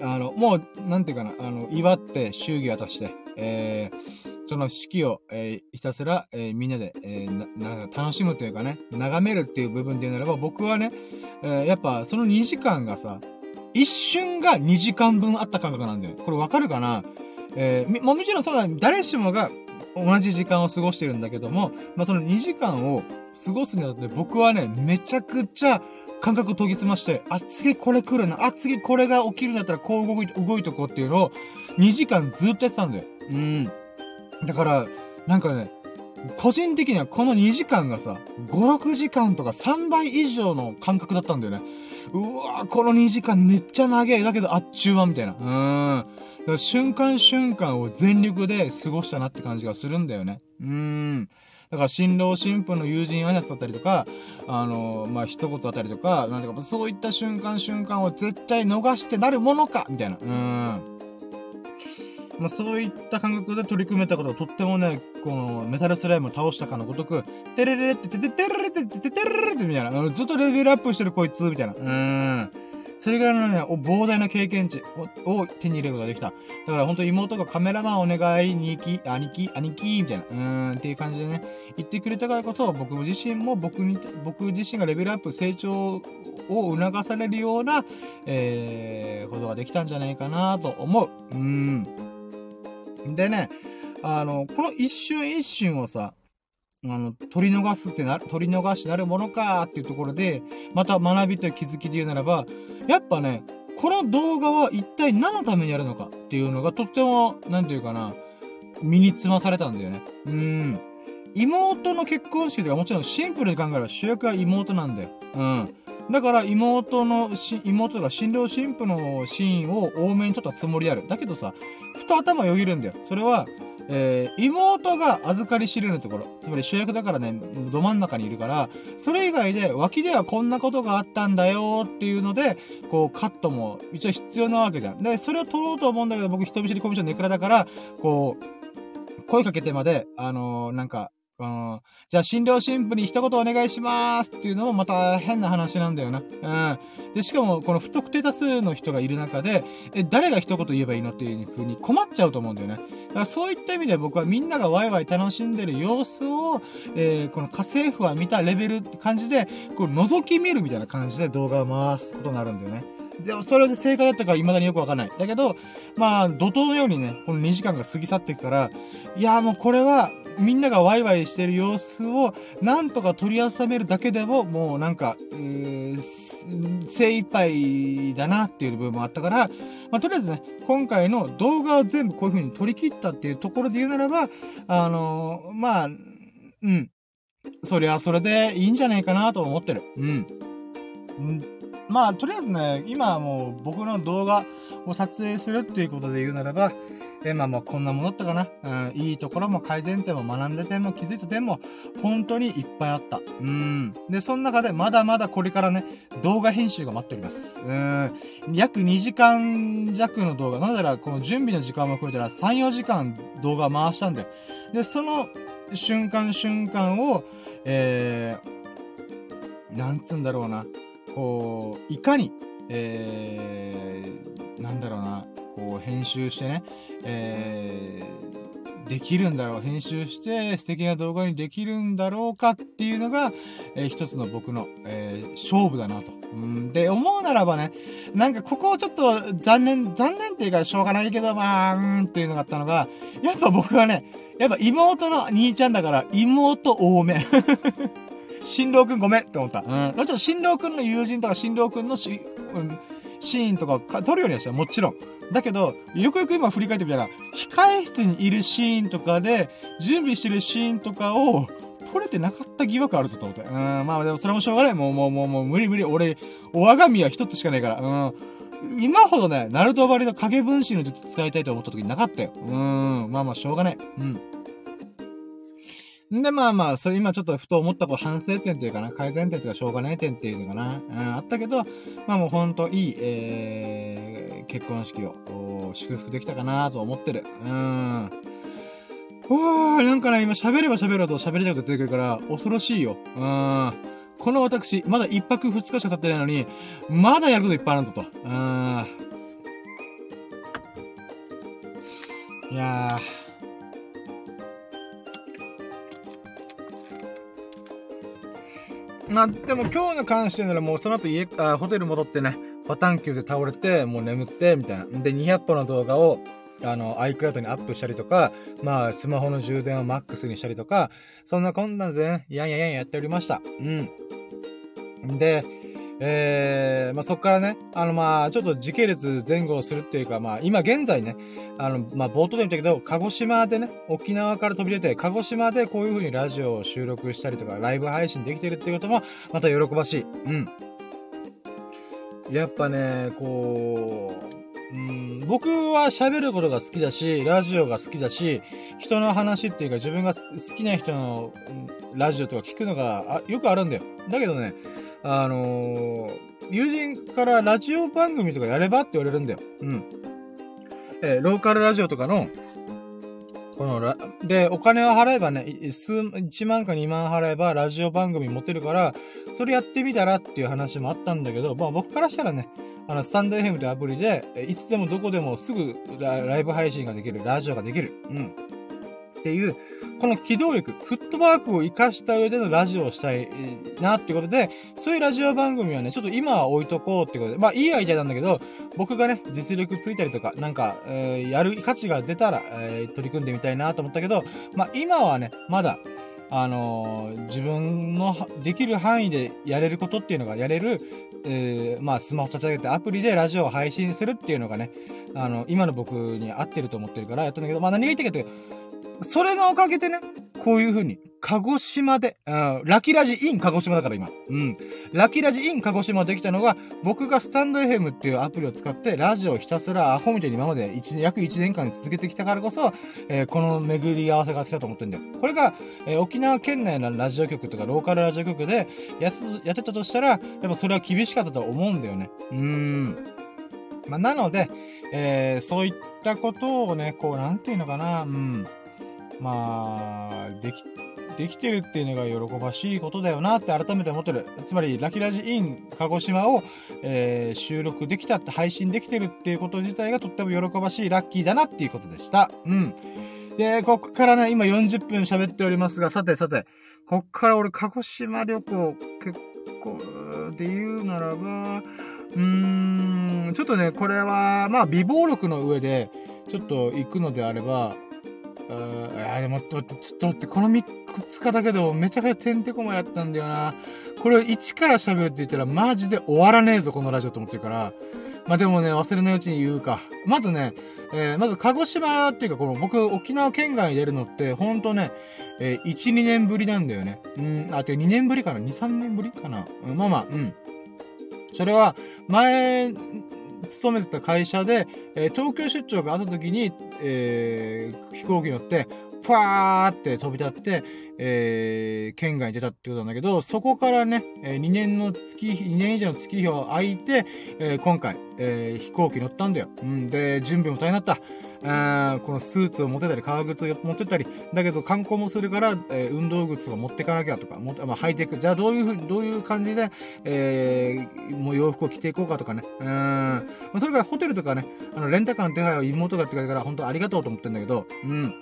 [SPEAKER 1] あの、もう、なんていうかな、あの、祝って、祝儀渡して、えー、その式を、えー、ひたすら、えー、みんなで、えー、な、な楽しむというかね、眺めるっていう部分で言うならば、僕はね、えー、やっぱ、その2時間がさ、一瞬が2時間分あった感覚なんだよ。これわかるかな？えー、も、もちろんそうだ、誰しもが同じ時間を過ごしてるんだけども、まあ、その2時間を過ごすにあたって僕はね、めちゃくちゃ感覚を研ぎ澄まして、あ、次これ来るな、あ、次これが起きるんだったらこう動い動いとこうっていうのを2時間ずっとやってたんだよ。うん。だから、なんかね、個人的にはこの2時間がさ、5、6時間とか3倍以上の感覚だったんだよね。うわぁ、この2時間めっちゃ長い。だけどあっちゅう間みたいな。うーん。から瞬間瞬間を全力で過ごしたなって感じがするんだよね。うーん。だから新郎新婦の友人挨拶だったりとか、あの、まあ、一言だったりとか、なんていうか、そういった瞬間瞬間を絶対逃してなるものかみたいな。うーん。まあ、そういった感覚で取り組めたことをとってもね、このメタルスライムを倒したかのごとく、テレレレってテテテレレってテテテレレってみたいな。ずっとレベルアップしてるこいつ、みたいな。うーん。それぐらいのね、膨大な経験値を手に入れることができた。だから本当妹がカメラマンお願い、にき、兄貴、兄貴、みたいな、うーん、っていう感じでね、言ってくれたからこそ、僕自身も僕に、僕自身がレベルアップ、成長を促されるような、えー、ことができたんじゃないかなと思う。うん。でね、あの、この一瞬一瞬をさ、あの、取り逃すってな、取り逃しなるものかっていうところで、また学びと気づきで言うならば、やっぱね、この動画は一体何のためにやるのかっていうのがとっても、なんていうかな、身につまされたんだよね。うん。妹の結婚式とかもちろんシンプルに考えれば主役は妹なんだよ。うん。だから妹のし、妹が新郎新婦のシーンを多めに撮ったつもりある。だけどさ、ふと頭よぎるんだよ。それは、えー、妹が預かり知れるところ。つまり主役だからね、ど真ん中にいるから、それ以外で脇ではこんなことがあったんだよっていうので、こうカットも一応必要なわけじゃん。で、それを撮ろうと思うんだけど、僕人見知りコミュ障ネクラだから、こう、声かけてまで、あのー、なんか、うん。じゃあ、診療新婦に一言お願いしますっていうのもまた変な話なんだよな。うん。で、しかも、この不特定多数の人がいる中で、え、誰が一言言えばいいのっていう風に困っちゃうと思うんだよね。だからそういった意味で僕はみんながワイワイ楽しんでる様子を、えー、この家政婦は見たレベルって感じで、こう、覗き見るみたいな感じで動画を回すことになるんだよね。でも、それで正解だったから未だによくわかんない。だけど、まあ、怒涛のようにね、この2時間が過ぎ去っていくから、いや、もうこれは、みんながワイワイしてる様子を、なんとか取り収めるだけでも、もうなんか、えー、精一杯だなっていう部分もあったから、まあ、とりあえずね、今回の動画を全部こういう風に取り切ったっていうところで言うならば、あのー、まあ、うん。そりゃそれでいいんじゃないかなと思ってる。うん。うん、まあ、とりあえずね、今はもう僕の動画を撮影するっていうことで言うならば、で、まあもうこんなものったかな。うん、いいところも改善点も学んで点も気づいた点も、本当にいっぱいあった。うん。で、その中でまだまだこれからね、動画編集が待っております。うん。約2時間弱の動画。なのでこの準備の時間も含めたら3、4時間動画回したんで。で、その瞬間瞬間を、えー、なんつうんだろうな。こう、いかに、えー、なんだろうな。こう、編集してね、えー、できるんだろう、編集して素敵な動画にできるんだろうかっていうのが、えー、一つの僕の、えー、勝負だなと。うん、で、思うならばね、なんかここをちょっと残念、残念っていうかしょうがないけど、まあ、うんっていうのがあったのが、やっぱ僕はね、やっぱ妹の兄ちゃんだから妹多め。新郎くんごめんって思った。うん。もちろん新郎くんの友人とか新郎くんのし、うん、シーンとか撮るようにはしたもちろん。だけど、よくよく今振り返ってみたら、控え室にいるシーンとかで、準備してるシーンとかを、撮れてなかった疑惑あるぞと思って。うん、まあでもそれもしょうがない。もうもうもうもう無理無理。俺、お我が身は一つしかないから。うん。今ほどね、ナルトバリの影分身の術使いたいと思った時になかったよ。うん。まあまあしょうがない。うん。んで、まあまあ、それ今ちょっとふと思ったこう反省点っていうかな、改善点というかしょうがない点っていうのかな、うん、あったけど、まあもうほんといい、えー、結婚式を祝福できたかなと思ってる。うん。うわー、なんかね、今喋れば喋ると喋りたいこと出てくるから、恐ろしいよ。うん。この私、まだ一泊二日しか経ってないのに、まだやることいっぱいあるんだと。うん。いやー。まあ、でも今日の関してならもうその後家、あホテル戻ってね、パタンキューで倒れて、もう眠って、みたいな。で、200本の動画を、あの、iCloud にアップしたりとか、まあ、スマホの充電を MAX にしたりとか、そんなこんなんでね、やんやんやんやっておりました。うん。で、えー、まあ、そっからね、あの、まあ、ちょっと時系列前後をするっていうか、まあ、今現在ね、あの、まあ、冒頭で言ったけど、鹿児島でね、沖縄から飛び出て、鹿児島でこういう風にラジオを収録したりとか、ライブ配信できてるっていうことも、また喜ばしい。うん。やっぱね、こう、うん、僕は喋ることが好きだし、ラジオが好きだし、人の話っていうか自分が好きな人のラジオとか聞くのがよくあるんだよ。だけどね、あのー、友人からラジオ番組とかやればって言われるんだよ。うん。えー、ローカルラジオとかの、このラ、で、お金を払えばね、数、1万か2万払えばラジオ番組持てるから、それやってみたらっていう話もあったんだけど、まあ僕からしたらね、あの、スタンド FM というアプリで、いつでもどこでもすぐライブ配信ができる、ラジオができる。うん。っていう、この機動力、フットワークを活かした上でのラジオをしたいなっていうことで、そういうラジオ番組はね、ちょっと今は置いとこうっていうことで、まあいいアイデアなんだけど、僕がね、実力ついたりとか、なんか、えー、やる価値が出たら、えー、取り組んでみたいなと思ったけど、まあ今はね、まだ、あのー、自分のできる範囲でやれることっていうのがやれる、えー、まあ、スマホ立ち上げてアプリでラジオを配信するっていうのがね、あの、今の僕に合ってると思ってるからやったんだけど、まあ何が言いたいかというそれのおかげでね、こういう風に、鹿児島で、うん、ラキラジイン鹿児島だから今。うん。ラキラジイン鹿児島できたのが、僕がスタンド FM っていうアプリを使って、ラジオをひたすらアホみたいに今まで1約1年間続けてきたからこそ、えー、この巡り合わせが来たと思ってんだよ。これが、えー、沖縄県内のラジオ局とかローカルラジオ局でやってやってたとしたら、やっぱそれは厳しかったと思うんだよね。うーん。まあ、なので、えー、そういったことをね、こう、なんていうのかな、うん。まあ、でき、できてるっていうのが喜ばしいことだよなって改めて思ってる。つまり、ラキラジイン鹿児島を、えー、収録できたって配信できてるっていうこと自体がとっても喜ばしいラッキーだなっていうことでした。うん。で、こっからね、今40分喋っておりますが、さてさて、こっから俺鹿児島旅行結構で言うならば、うーん、ちょっとね、これは、まあ、微暴録の上で、ちょっと行くのであれば、あでも、ちょっと待って、この3日だけでもめちゃくちゃてんてこまやったんだよな。これを1から喋るって言ったらマジで終わらねえぞ、このラジオと思ってるから。まあでもね、忘れないうちに言うか。まずね、えー、まず鹿児島っていうか、この僕、沖縄県外に出るのって、ほんとね、えー、1、2年ぶりなんだよね。うん、あ、て2年ぶりかな ?2、3年ぶりかな、うん、まあまあ、うん。それは、前勤めてた会社で、えー、東京出張があった時に、えー、飛行機乗って、ファーって飛び立って、えー、県外に出たってことなんだけど、そこからね、え、2年の月、2年以上の月日を空いて、え、今回、え、飛行機乗ったんだよ。うん、で、準備も大変だった。あこのスーツを持ってたり、革靴を持ってたり、だけど観光もするから、えー、運動靴とか持ってかなきゃとか、もまあ、履いていく。じゃあどういうふう、どういう感じで、えー、もう洋服を着ていこうかとかね。うん。まあ、それからホテルとかね、あの、レンタカーの手配を妹がやってくれるから、本当ありがとうと思ってんだけど、うん。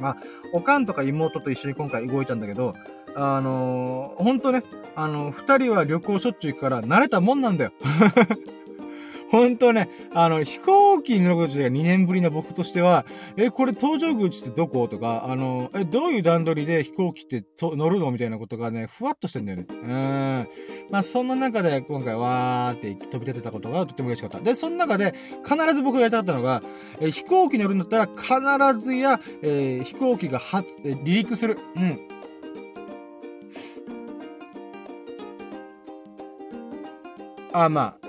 [SPEAKER 1] まあ、おかんとか妹と一緒に今回動いたんだけど、あのー、ほんとね、あの、二人は旅行しょっちゅう行くから慣れたもんなんだよ。ほんとね、あの、飛行機に乗ること自体が2年ぶりの僕としては、え、これ搭乗口ってどことか、あの、え、どういう段取りで飛行機ってと乗るのみたいなことがね、ふわっとしてんだよね。うん。まあ、そんな中で今回わーって飛び立てたことがとても嬉しかった。で、その中で必ず僕がやりたかったのが、え飛行機乗るんだったら必ずや、えー、飛行機が発、え離陸する。うん。あ、まあ、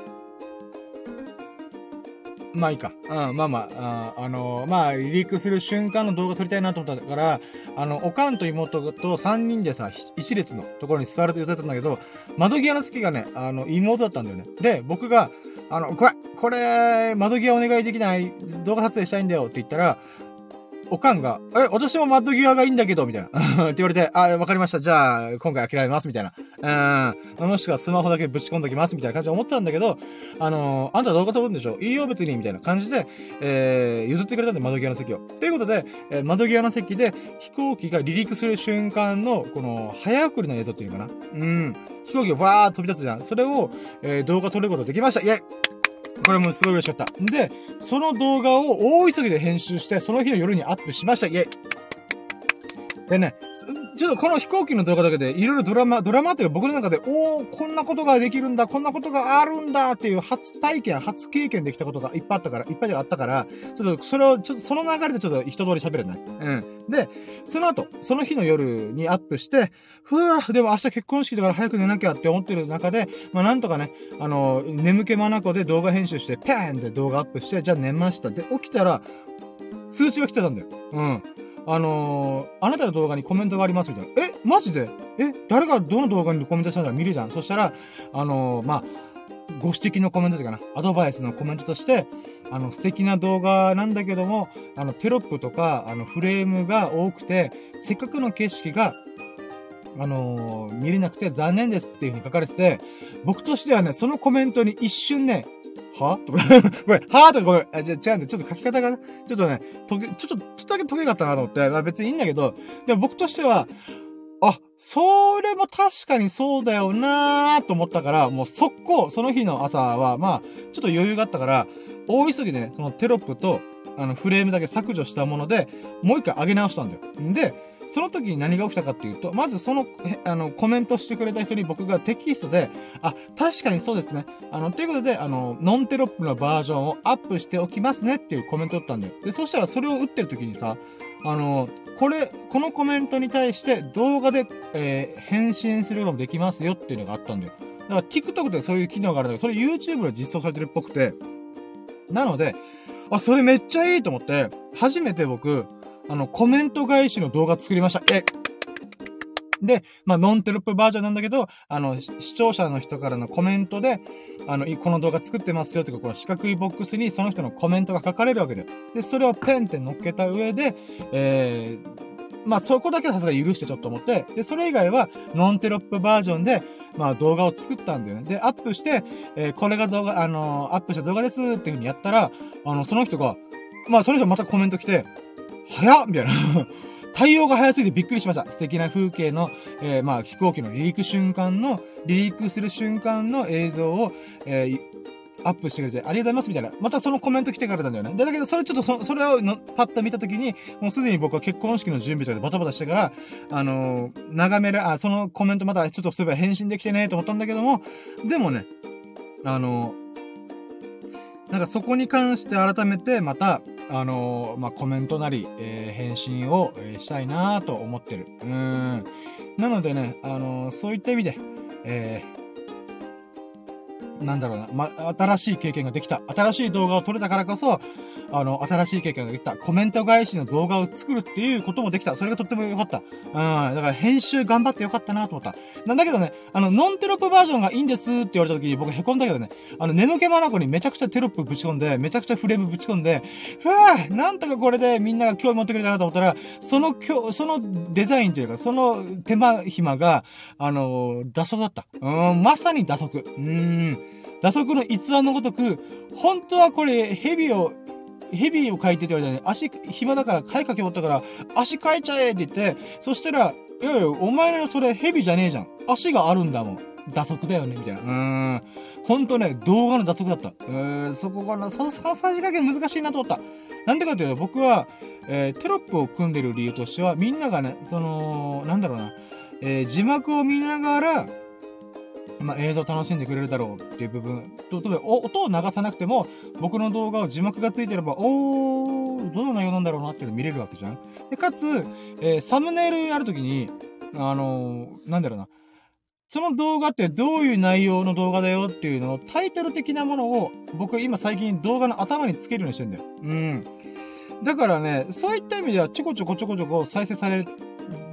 [SPEAKER 1] まあいいか。うん、まあまあ、あ、あのー、まあ、離陸する瞬間の動画撮りたいなと思ったから、あの、おかんと妹と3人でさ、一列のところに座ると言ってたんだけど、窓際の席がね、あの、妹だったんだよね。で、僕が、あの、これ、これ、窓際お願いできない？動画撮影したいんだよって言ったら、おかんが、え、私も窓際がいいんだけど、みたいな。って言われて、あ、わかりました。じゃあ、今回諦めます、みたいな。うん。もしくはスマホだけぶち込んどきます、みたいな感じで思ってたんだけど、あのー、あんた動画撮るんでしょ？いいよ、別に、みたいな感じで、えー、譲ってくれたんで、窓際の席を。ということで、えー、窓際の席で、飛行機が離陸する瞬間の、この、早送りの映像っていうのかな？うん。飛行機がわーっと飛び立つじゃん。それを、えー、動画撮ることできました。イェイこれもすごい嬉しかった。んで、その動画を大急ぎで編集して、その日の夜にアップしました。イェイでね、ちょっとこの飛行機の動画だけで、いろいろドラマ、ドラマっていうか僕の中で、おー、こんなことができるんだ、こんなことがあるんだっていう初体験、初経験できたことがいっぱいあったから、いっぱいあったから、ちょっとそれを、ちょっとその流れでちょっと一通り喋るね。うん。で、その後、その日の夜にアップして、ふわでも明日結婚式だから早く寝なきゃって思ってる中で、まあなんとかね、あの、眠気まなこで動画編集して、ペーンって動画アップして、じゃあ寝ました。で、起きたら、通知が来てたんだよ。うん。あのー、あなたの動画にコメントがありますみたいな。えマジで？え誰がどの動画にコメントしたんだ見るじゃん。そしたら、あのー、まあ、ご指摘のコメントというかな、アドバイスのコメントとして、あの、素敵な動画なんだけども、あの、テロップとか、あの、フレームが多くて、せっかくの景色が、あのー、見れなくて残念ですっていう風に書かれてて、僕としてはね、そのコメントに一瞬ね、は？とか、ごめん、はとかごめん。あ、じゃ、違うんで、ちょっと書き方が、ちょっとね、とげ、ちょっと、ちょっとだけトゲかったなと思って、まあ別にいいんだけど、でも僕としては、あ、それも確かにそうだよなーと思ったから、もう速攻、その日の朝は、まあ、ちょっと余裕があったから、大急ぎでね、そのテロップと、あの、フレームだけ削除したもので、もう一回上げ直したんだよ。んで、その時に何が起きたかっていうと、まずその、あの、コメントしてくれた人に僕がテキストで、あ、確かにそうですね。あの、ということで、あの、ノンテロップのバージョンをアップしておきますねっていうコメントを打ったんだよ。で、そしたらそれを打ってる時にさ、あの、これ、このコメントに対して動画で、えー、返信することもできますよっていうのがあったんだよ。だから TikTok でそういう機能があるんだけど、それ YouTube で実装されてるっぽくて、なので、あ、それめっちゃいいと思って、初めて僕、あの、コメント返しの動画作りました。えで、まあ、ノンテロップバージョンなんだけど、あの、視聴者の人からのコメントで、あの、この動画作ってますよっていうか、この四角いボックスにその人のコメントが書かれるわけだよ。で、それをペンって乗っけた上で、えー、まあ、そこだけはさすが許してちょっと思って、で、それ以外は、ノンテロップバージョンで、まあ動画を作ったんだよね。で、アップして、えー、これが動画、あのー、アップした動画ですっていう風にやったら、あの、その人が、まあその人またコメント来て、早っみたいな対応が早すぎてびっくりしました。素敵な風景の、えー、まあ飛行機の離陸瞬間の、離陸する瞬間の映像を、えー、アップしてくれてありがとうございますみたいな。またそのコメント来てからなんだよね。で、だけどそれちょっとそ、それをのパッと見たときに、もうすでに僕は結婚式の準備とかでバタバタしてから、あのー、眺める、あ、そのコメントまたちょっとそういえば返信できてねと思ったんだけども、でもね、あのー、なんかそこに関して改めてまた、あのー、まあ、コメントなり、えー、返信を、え、したいなと思ってる。うん。なのでね、あのそういった意味で、えなんだろうな、ま、新しい経験ができた。新しい動画を撮れたからこそ、あの、新しい経験ができた。コメント返しの動画を作るっていうこともできた。それがとっても良かった。うん。だから編集頑張って良かったなと思った。なんだけどね、あの、ノンテロップバージョンがいいんですって言われた時に僕凹んだけどね、あの、眠気まなこにめちゃくちゃテロップぶち込んで、めちゃくちゃフレームぶち込んで、ふぅなんとかこれでみんなが興味持ってくれたなと思ったら、その今日、そのデザインというか、その手間暇が、あの、打足だった。うん、まさに打足。うん。打足の逸話のごとく、本当はこれ、蛇を、蛇を描いてって言われたね。足、暇だから貝かけおったから、足描いちゃえって言って、そしたら、いやいや、お前のそれ蛇じゃねえじゃん。足があるんだもん。打足だよね、みたいな。うーん。ほんとね、動画の打足だった。うーん、そこがな、さ、さ、さじ加減難しいなと思った。なんでかっていうと、僕は、えー、テロップを組んでる理由としては、みんながね、その、なんだろうな、えー、字幕を見ながら、まあ、映像楽しんでくれるだろうっていう部分。と、例えば、音を流さなくても、僕の動画を字幕がついてれば、おー、どの内容なんだろうなっていうの見れるわけじゃん。で、かつ、えー、サムネイルやるときに、あのー、なんだろうな。その動画ってどういう内容の動画だよっていうのを、タイトル的なものを、僕今最近動画の頭につけるようにしてんだよ。うん。だからね、そういった意味ではちょこちょこちょこちょこ再生され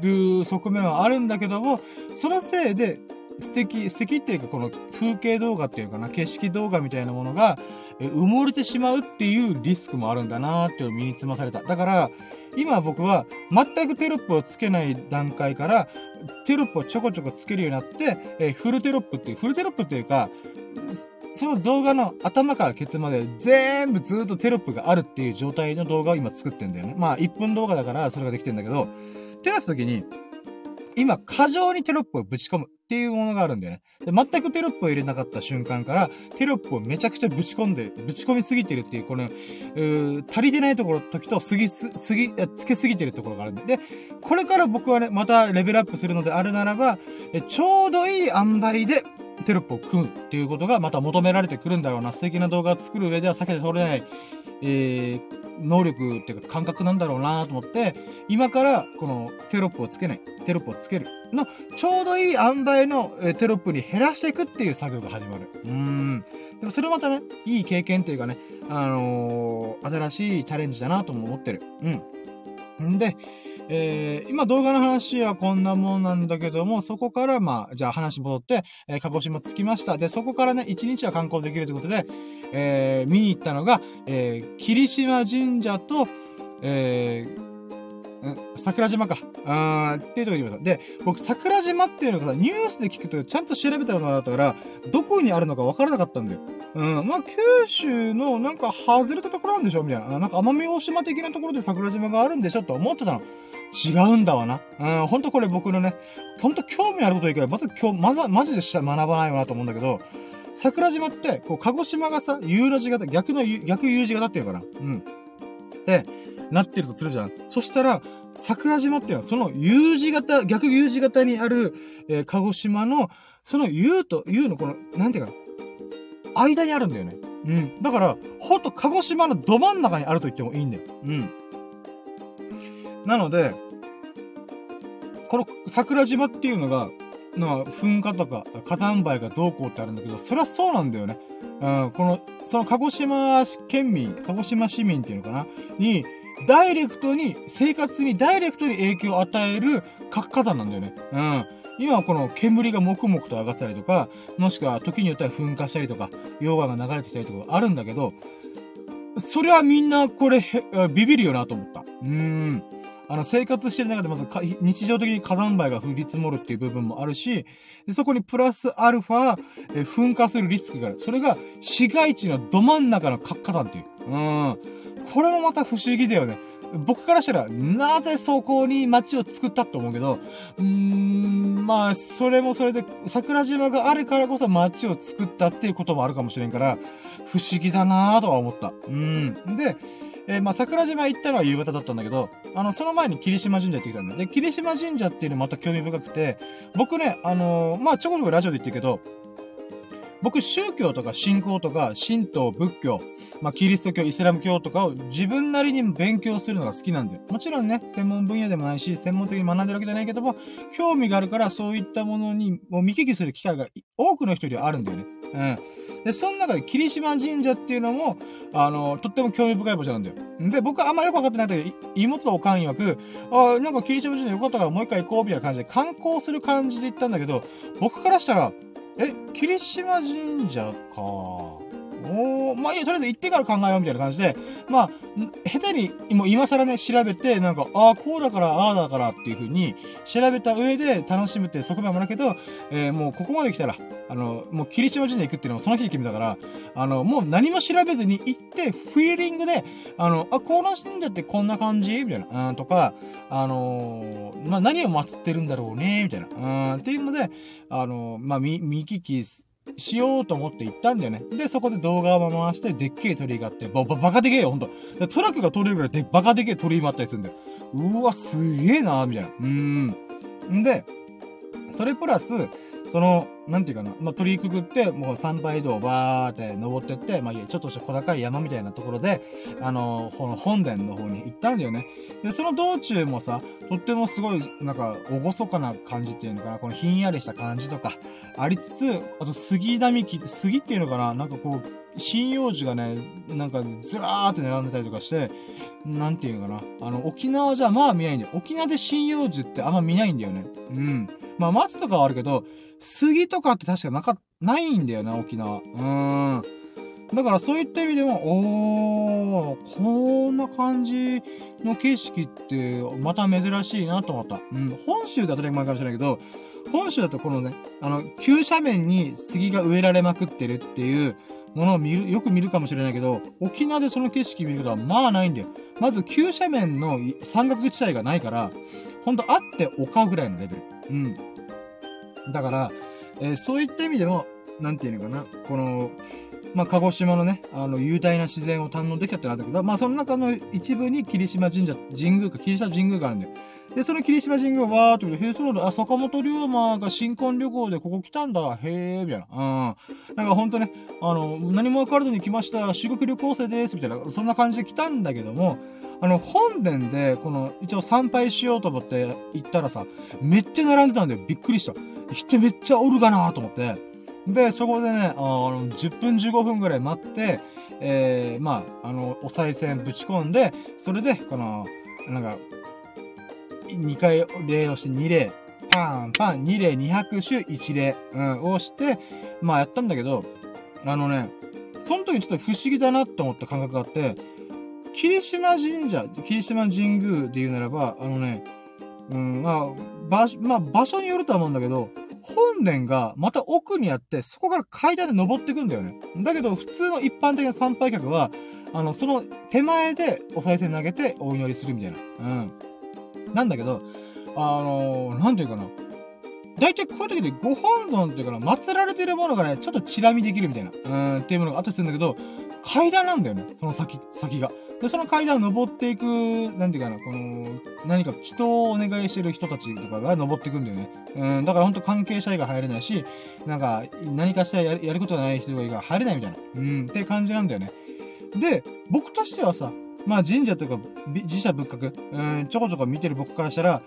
[SPEAKER 1] る側面はあるんだけども、そのせいで、素敵、素敵っていうかこの風景動画っていうかな、景色動画みたいなものが、え埋もれてしまうっていうリスクもあるんだなーって身につまされた。だから、今僕は全くテロップをつけない段階から、テロップをちょこちょこつけるようになって、えフルテロップっていう、フルテロップっていうか、その動画の頭からケツまで全部ずっとテロップがあるっていう状態の動画を今作ってんだよね。まあ1分動画だからそれができてんだけど、ってなった時に、今、過剰にテロップをぶち込むっていうものがあるんだよね。で、全くテロップを入れなかった瞬間から、テロップをめちゃくちゃぶち込んで、ぶち込みすぎてるっていう、この、う足りてないところ、時と、すぎす、すぎ、つけすぎてるところがあるんで。で、これから僕はね、またレベルアップするのであるならば、えちょうどいい塩梅で、テロップを組むっていうことがまた求められてくるんだろうな。素敵な動画を作る上では避けて通れない、えー、能力っていうか感覚なんだろうなと思って、今からこのテロップをつけない、テロップをつけるの、ちょうどいい塩梅のテロップに減らしていくっていう作業が始まる。うーん。でもそれまたね、いい経験っていうかね、あのー、新しいチャレンジだなとも思ってる。うん。んで、えー、今動画の話はこんなもんなんだけども、そこからまあ、じゃあ話戻って、えー、鹿児島着きました。で、そこからね、1日は観光できるということで、えー、見に行ったのが、えー、霧島神社と、えー、桜島か。あーっていうとこに行きました。で、僕、桜島っていうのがさ、ニュースで聞くとちゃんと調べたことなかったから、どこにあるのか分からなかったんだよ。うん。まあ、九州のなんか外れたところなんでしょみたいな。なんか奄美大島的なところで桜島があるんでしょと思ってたの。違うんだわな。うん、ほんとこれ僕のね、ほんと興味あることいいから、まず今日、まず、マジで学ばないよなと思うんだけど、桜島って、こう、鹿児島がさ、U の字型、逆の、逆 U 字型っていうかな。うん。で、なってるとするじゃん。そしたら、桜島っていうのは、その U 字型、逆 U 字型にある、えー、鹿児島の、その U と U のこの、なんていうかな、間にあるんだよね。うん。だから、ほんと鹿児島のど真ん中にあると言ってもいいんだよ。うん。なので、この桜島っていうのが、の噴火とか火山灰がどうこうってあるんだけど、そりゃそうなんだよね。うん、この、その鹿児島県民、鹿児島市民っていうのかな？に、ダイレクトに、生活にダイレクトに影響を与える核火山なんだよね。うん。今はこの煙がもくもくと上がったりとか、もしくは時によっては噴火したりとか、溶岩が流れてきたりとかあるんだけど、それはみんなこれ、ビビるよなと思った。うーん。あの、生活してる中でまず日常的に火山灰が降り積もるっていう部分もあるし、でそこにプラスアルファ、え噴火するリスクがある。それが市街地のど真ん中の活火山っていう。うん。これもまた不思議だよね。僕からしたら、なぜそこに街を作ったと思うけど、うーん、まあ、それもそれで、桜島があるからこそ街を作ったっていうこともあるかもしれんから、不思議だなぁとは思った。うん。で、えー、まあ、桜島行ったのは夕方だったんだけど、あの、その前に霧島神社行ってきたんだよ。で、霧島神社っていうのまた興味深くて、僕ね、あのー、まあ、ちょこちょこラジオで言ってるけど、僕、宗教とか信仰とか、神道、仏教、まあ、キリスト教、イスラム教とかを自分なりに勉強するのが好きなんだよ。もちろんね、専門分野でもないし、専門的に学んでるわけじゃないけども、興味があるからそういったものに、もう見聞きする機会が多くの人にはあるんだよね。うん。で、その中で霧島神社っていうのも、あの、とっても興味深い場所なんだよ。で、僕はあんまよくわかってないけど、荷物をかん曰く、あなんか霧島神社よかったからもう一回行こうみたいな感じで観光する感じで行ったんだけど、僕からしたら、え、霧島神社か。おまあいや、とりあえず行ってから考えようみたいな感じで、まあ、下手に、もう今更ね、調べて、なんか、ああ、こうだから、ああだからっていう風に、調べた上で楽しむって側面もだけど、えー、もうここまで来たら、あの、もう霧島神社行くっていうのもその日で決めたから、あの、もう何も調べずに行って、フィーリングで、あの、あ、この神社ってこんな感じ？みたいな、うん、とか、あのー、まあ、何を祀ってるんだろうね？みたいな、うん、っていうので、あのー、まあ、見、見聞きしようと思って行ったんだよね。で、そこで動画を回して、でっけえ鳥居があって、ば、ば、ばかでけえよ、ほんと。トラックが通れるぐらいで、ばかでけえ鳥居もあったりするんだよ。うわ、すげえなみたいな。うーん。んで、それプラス、その、なんていうかな、まあ、鳥居くぐって、もう参拝道をバーって登ってって、まあ、ちょっとした小高い山みたいなところで、あの、この本殿の方に行ったんだよね。で、その道中もさ、とってもすごい、なんか、厳かな感じっていうのかな、このひんやりした感じとか、ありつつ、あと杉並木、杉っていうのかな、なんかこう、針葉樹がね、なんかずらーって並んでたりとかして、なんていうかな。あの、沖縄じゃまあ見ないんだよ。沖縄で針葉樹ってあんま見ないんだよね。うん。まあ松とかはあるけど、杉とかって確かなか、ないんだよな、沖縄。うーん。だからそういった意味でも、おー、こんな感じの景色ってまた珍しいなと思った。うん。本州だと当たり前かもしれないけど、本州だとこのね、あの、急斜面に杉が植えられまくってるっていうものを見る、よく見るかもしれないけど、沖縄でその景色見ることはまあないんだよ。まず急斜面の山岳地帯がないから、ほんとあって丘ぐらいのレベル。うん。だから、えー、そういった意味でも、なんていうのかな、この、まあ、鹿児島のね、あの、雄大な自然を堪能できたってなったけど、まあ、その中の一部に霧島神社、神宮か、霧島神宮があるんだよ。で、その霧島神宮わーっと見て、へえ、そうなんだ、あ、坂本龍馬が新婚旅行でここ来たんだ、へえ、みたいな。うん。なんかほんとね、あの、何もわからずに来ました、修学旅行生です、みたいな、そんな感じで来たんだけども、あの、本殿で、この、一応参拝しようと思って行ったらさ、めっちゃ並んでたんだよ。びっくりした。人めっちゃおるかなと思って。で、そこでね、あの、10分15分ぐらい待って、えー、まあ、あの、お賽銭ぶち込んで、それで、この、なんか、2回礼をして2礼、パン、パン、2礼、2拍手、1礼、うん、をして、まあやったんだけど、あのね、その時ちょっと不思議だなって思った感覚があって、霧島神社、霧島神宮で言うならば、あのね、うん、まあ、場所、まあ場所によるとは思うんだけど、本殿がまた奥にあって、そこから階段で登ってくんだよね。だけど、普通の一般的な参拝客は、あの、その手前でお賽銭投げてお祈りするみたいな。うん。なんだけど、あのー、なんていうかな。大体こういう時でご本尊っていうかな、祀られてるものがね、ちょっとチラ見できるみたいな、うん、っていうものがあったりするんだけど、階段なんだよね、その先、先が。で、その階段を登っていく、なんていうかな、この、何か人をお願いしてる人たちとかが登っていくんだよね。うん、だからほんと関係者以外入れないし、なんか、何かしたらやることがない人以外入れないみたいな。うん、って感じなんだよね。で、僕としてはさ、まあ神社というか、自社仏閣、うん、ちょこちょこ見てる僕からしたら、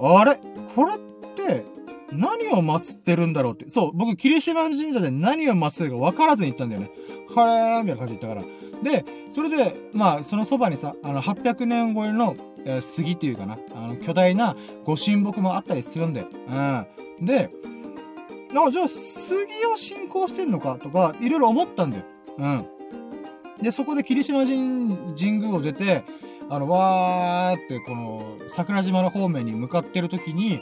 [SPEAKER 1] あれ？これって、何を祀ってるんだろうって。そう、僕、霧島神社で何を祀るか分からずに行ったんだよね。はれーみたいな感じで言ったから。で、それで、まあ、そのそばにさ、あの、800年超えの、えー、杉っていうかな、あの、巨大なご神木もあったりするんだよ。うん。で、あ、じゃあ、杉を信仰してんのかとか、いろいろ思ったんだよ。うん。で、そこで霧島神神宮を出て、あの、わーって、この、桜島の方面に向かってる時に、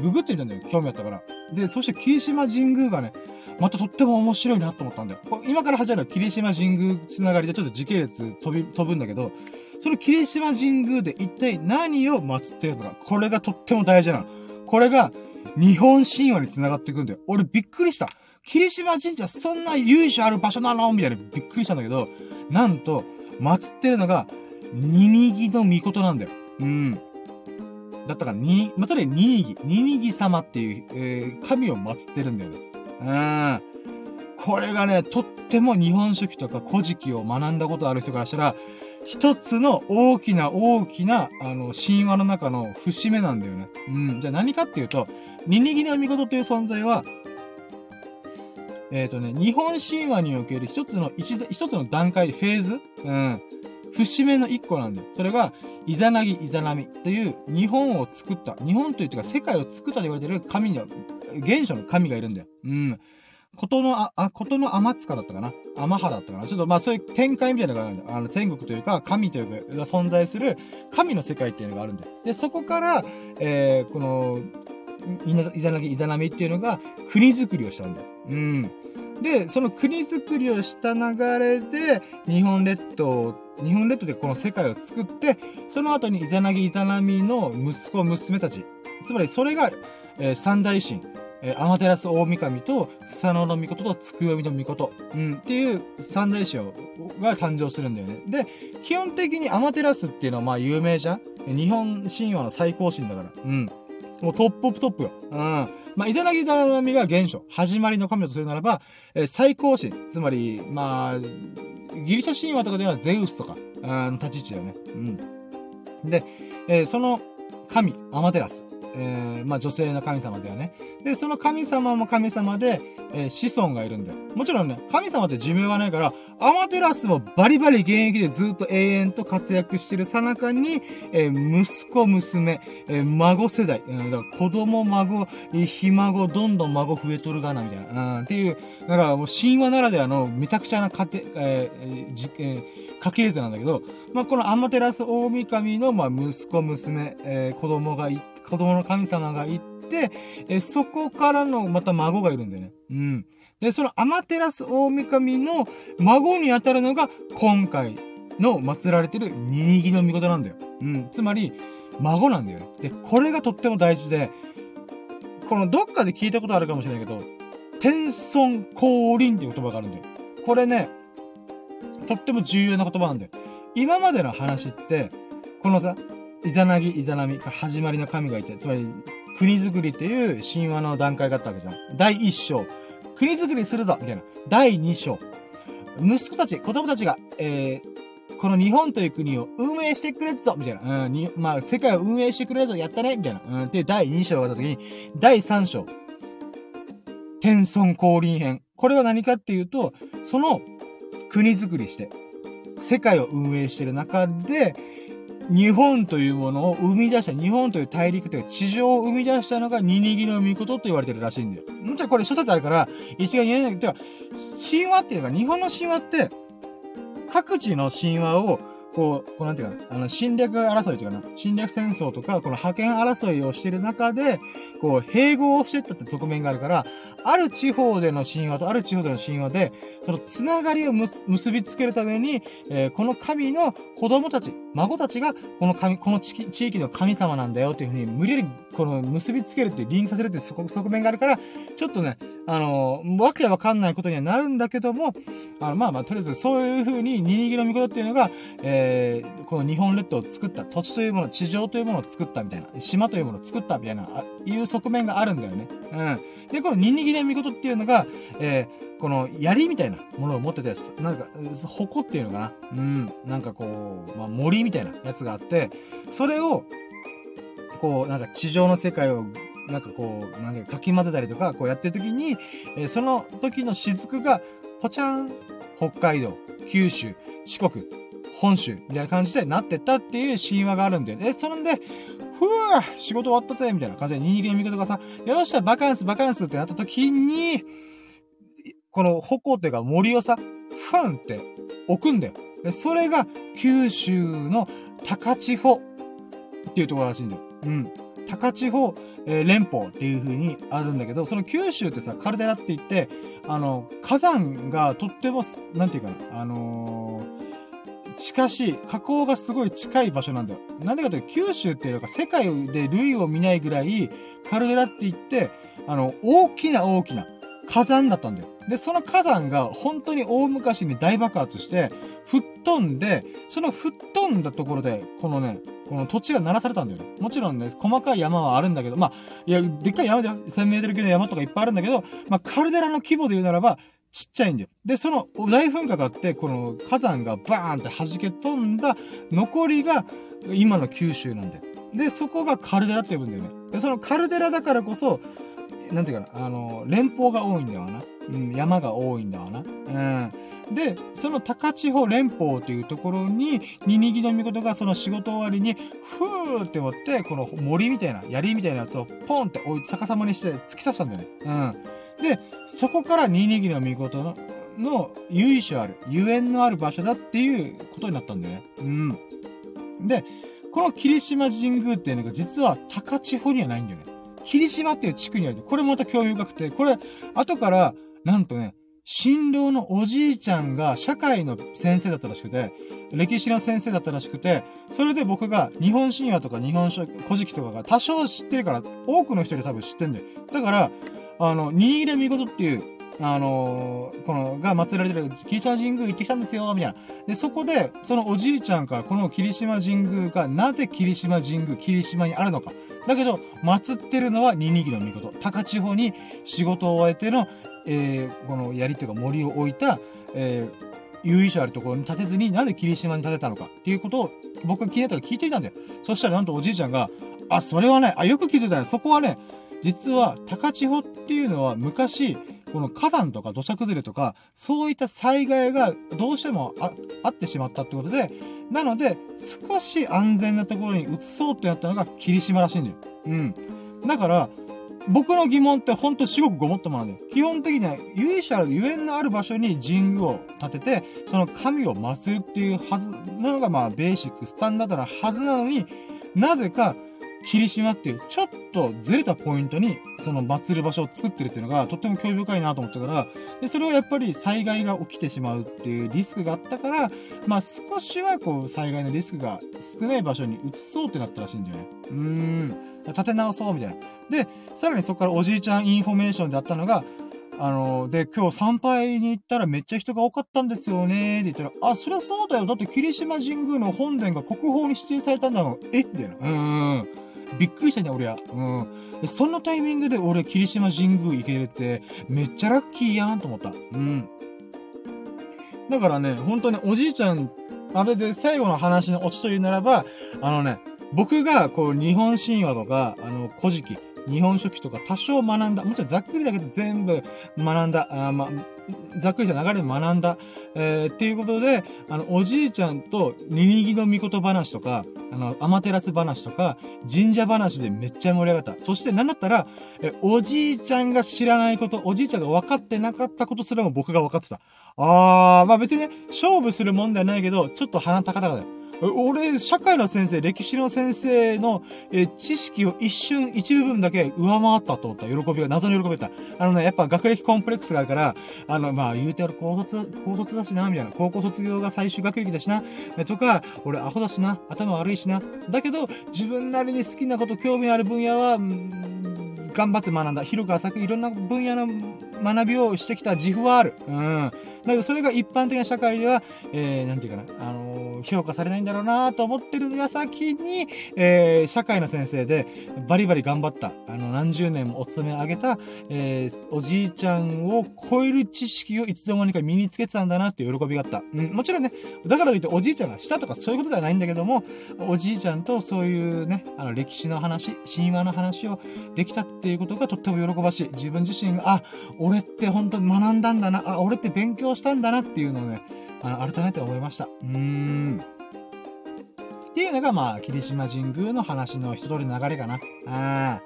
[SPEAKER 1] ググってみたんだよ。興味あったから。で、そして霧島神宮がね、またとっても面白いなと思ったんだよ。今から始まる霧島神宮つながりでちょっと時系列飛び、飛ぶんだけど、その霧島神宮で一体何を祀ってるのか。これがとっても大事なの。これが日本神話に繋がっていくんだよ。俺びっくりした。霧島神社そんな由緒ある場所なの？みたいなびっくりしたんだけど、なんと、祀ってるのが、ニニギの御事なんだよ。うん。だったから、に、まあ、とにニニギ、ニニギ様っていう、えー、神を祀ってるんだよね。うん。これがね、とっても日本書紀とか古事記を学んだことある人からしたら、一つの大きな大きな、あの、神話の中の節目なんだよね。うん。じゃあ何かっていうと、ニニギの御事という存在は、えっ、ー、とね、日本神話における一つの、一一つの段階、フェーズ？うん。節目の一個なんだよ。それが、イザナギ、イザナミという日本を作った、日本というか世界を作ったと言われている神の、原初の神がいるんだよ。うん。ことの、あ、ことの天塚だったかな？天原だったかな？ちょっとまあそういう展開みたいなのがあるんだよ。あの、天国というか、神というか、存在する神の世界っていうのがあるんだよ。で、そこから、えー、この、イザナギ、イザナミっていうのが、国づくりをしたんだよ。うん。で、その国づくりをした流れで、日本列島、日本列島でこの世界を作って、その後にイザナギ、イザナミの息子、娘たち。つまり、それが、えー、三大神。えー、アマテラス大神と、スサノの御事と、つくよみの御事。うん、っていう三大神が誕生するんだよね。で、基本的にアマテラスっていうのはまあ有名じゃん日本神話の最高神だから。うん。もうトップオブトップよ。うん。まあ、イザナギザナミが原初、始まりの神とするならば、えー、最高神、つまり、まあ、ギリシャ神話とかではゼウスとか、あの、立ち位置だよね。うん。で、えー、その神、アマテラス。えー、まあ女性の神様だよね。で、その神様も神様で、えー、子孫がいるんだよ。もちろんね、神様って寿命がないから、アマテラスもバリバリ現役でずっと永遠と活躍してるさなかに、えー、息子、娘、えー、孫世代、うん、だから子供、孫、ひ孫、どんどん孫増えとるがな、みたいな。うん、っていう、だからもう神話ならではのめちゃくちゃな家庭、えー、じ、えー、家系図なんだけど、まあ、このアマテラス大神の、まあ、息子、娘、えー、子供がいて、子供の神様がいて、え、そこからのまた孫がいるんだよね。うん。で、そのアマテラス大神の孫にあたるのが、今回の祀られてるニニギの御事なんだよ。うん。つまり、孫なんだよね。で、これがとっても大事で、このどっかで聞いたことあるかもしれないけど、天孫降臨っていう言葉があるんだよ。これね、とっても重要な言葉なんだよ。今までの話って、このさ、イザナギ、イザナミ、始まりの神がいて、つまり、国づくりっていう神話の段階があったわけじゃん。第一章。国づくりするぞみたいな。第二章。息子たち、子供たちが、えー、この日本という国を運営してくれるぞみたいな。うん、に、まあ、世界を運営してくれるぞやったねみたいな。うん、で、第二章があった時に、第三章。天孫降臨編。これは何かっていうと、その国づくりして、世界を運営してる中で、日本というものを生み出した、日本という大陸という地上を生み出したのがニニギの御事と言われてるらしいんだよ。もちろんこれ諸説あるから、一概に言えないけど、神話っていうか、日本の神話って、各地の神話をこう、こうなんていうかな、あの、侵略争いというかな、侵略戦争とか、この覇権争いをしている中で、こう、併合をしてったって側面があるから、ある地方での神話とある地方での神話で、そのつながりを結びつけるために、えー、この神の子供たち、孫たちが、この神、この地域の神様なんだよっていうふうに、無理やり、この結びつけるって、リンクさせるっていう側面があるから、ちょっとね、あの、わけわかんないことにはなるんだけども、あの、まあまあ、とりあえずそういう風に、ニニギの御事っていうのが、えー、この日本列島を作った、土地というもの、地上というものを作ったみたいな、島というものを作ったみたいな、いう側面があるんだよね。うん。で、このニニギの御事っていうのが、えー、この槍みたいなものを持ってて、なんか、矛っていうのかなうん。なんかこう、まあ、森みたいなやつがあって、それを、こう、なんか地上の世界をなんかこう、なんかかき混ぜたりとか、こうやってる時に、えー、その時の雫が、ぽちゃん、北海道、九州、四国、本州、みたいな感じでなってったっていう神話があるんだよね。それで、ふぅ仕事終わったぜみたいな感じで、ニンニクの味方がさ、よっしゃ、バカンス、バカンスってなった時に、この矛っていうか森をさ、ふんって置くんだよ。それが九州の高千穂っていうところらしいんだよ。うん。高千穂、えー、連邦っていう風にあるんだけど、その九州ってさ、カルデラって言って、あの、火山がとっても、なんていうかな、あのー、近しい、火口がすごい近い場所なんだよ。なんでかというと、九州っていうのが世界で類を見ないぐらい、カルデラって言って、あの、大きな大きな火山だったんだよ。で、その火山が本当に大昔に大爆発して、吹っ飛んで、その吹っ飛んだところで、このね、この土地が鳴らされたんだよね。もちろんね、細かい山はあるんだけど、まあ、いや、でっかい山で1000メートル級の山とかいっぱいあるんだけど、まあ、カルデラの規模で言うならば、ちっちゃいんだよ。で、その大噴火があって、この火山がバーンって弾け飛んだ残りが今の九州なんだよ。で、そこがカルデラって呼ぶんだよね。で、そのカルデラだからこそ、なんていうかな、あの、連邦が多いんだよな。うん、山が多いんだわな。うん。で、その高千穂連邦というところに、ニニギの御事がその仕事終わりに、ふーって持って、この森みたいな、槍みたいなやつをポンって置い逆さまにして突き刺したんだよね。うん。で、そこからニニギの御事の、の由緒ある、ゆえんのある場所だっていうことになったんだよね。うん。で、この霧島神宮っていうのが実は高千穂にはないんだよね。霧島っていう地区にある。これもまた興味深くて、これ、後から、なんとね、新郎のおじいちゃんが社会の先生だったらしくて、歴史の先生だったらしくて、それで僕が日本神話とか日本書、古事記とかが多少知ってるから、多くの人で多分知ってんだよ。だから、あの、新入れ見事っていう、あのー、この、が祀られてる霧島神宮行ってきたんですよ、みたいな。で、そこで、そのおじいちゃんからこの霧島神宮がなぜ霧島神宮、霧島にあるのか。だけど、祀ってるのはニニギの御事。高千穂に仕事を終えてのえー、この槍というか森を置いた、えー、由緒あるところに建てずに、なんで霧島に建てたのかっていうことを、僕が気になったら聞いてみたんだよ。そしたらなんとおじいちゃんが、あ、それはね、あ、よく気づいたね。そこはね、実は高千穂っていうのは昔、この火山とか土砂崩れとか、そういった災害がどうしてもああってしまったってことで、なので、少し安全なところに移そうってなったのが霧島らしいんだよ。うん。だから、僕の疑問ってほんと至極ごもっともなんだよ。基本的には、由緒ある、ゆえんのある場所に神宮を建てて、その神を祀るっていうはずなのが、まあ、ベーシック、スタンダードなはずなのに、なぜか、霧島っていう、ちょっとずれたポイントに、その祀る場所を作ってるっていうのが、とっても興味深いなと思ったから、で、それをやっぱり災害が起きてしまうっていうリスクがあったから、まあ少しはこう、災害のリスクが少ない場所に移そうってなったらしいんだよね。うーん。立て直そうみたいな。で、さらにそこからおじいちゃんインフォメーションであったのが、あの、で、今日参拝に行ったらめっちゃ人が多かったんですよね、って言ったら、あ、そりゃそうだよ。だって霧島神宮の本殿が国宝に指定されたんだもん。え？みたいな。うーん。びっくりしたね、俺は。うん。で、そんなタイミングで俺霧島神宮行けるって、めっちゃラッキーやんと思った。うん。だからね、本当におじいちゃん、あれで最後の話のオチというならば、あのね、僕が、こう、日本神話とか、あの、古事記、日本書紀とか多少学んだ。もちろんざっくりだけど全部学んだ。あまざっくりした流れで学んだ。えー、っていうことで、あの、おじいちゃんと、ニニギの御事話とか、あの、アマテラス話とか、神社話でめっちゃ盛り上がった。そしてなんだったら、え、おじいちゃんが知らないこと、おじいちゃんが分かってなかったことすらも僕が分かってた。あー、まあ別にね、勝負するもんではないけど、ちょっと鼻高々だよ。俺、社会の先生、歴史の先生の、え知識を一瞬、一部分だけ上回ったと思った。喜びが、謎の喜びだった。あのね、やっぱ学歴コンプレックスがあるから、あの、まあ、言うてある高卒、高卒だしな、みたいな。高校卒業が最終学歴だしな。とか、俺アホだしな。頭悪いしな。だけど、自分なりに好きなこと、興味ある分野は、頑張って学んだ。広く浅くいろんな分野の学びをしてきた自負はある。うん。だけどそれが一般的な社会では、えー、なんていうかな、あのー、評価されないんだろうなと思ってる矢先に、えー、社会の先生で、バリバリ頑張った、あの、何十年もお勤め上げた、えー、おじいちゃんを超える知識をいつでもにか身につけてたんだなって喜びがあった。うん、もちろんね、だからといっておじいちゃんがしたとかそういうことではないんだけども、おじいちゃんとそういうね、あの、歴史の話、神話の話をできたっていうことがとっても喜ばしい。自分自身が、あ、俺って本当に学んだんだな、あ、俺って勉強したんだなっていうのをね、あの、改めて思いました。うーん。っていうのが、まあ、霧島神宮の話の一通りの流れかな。あ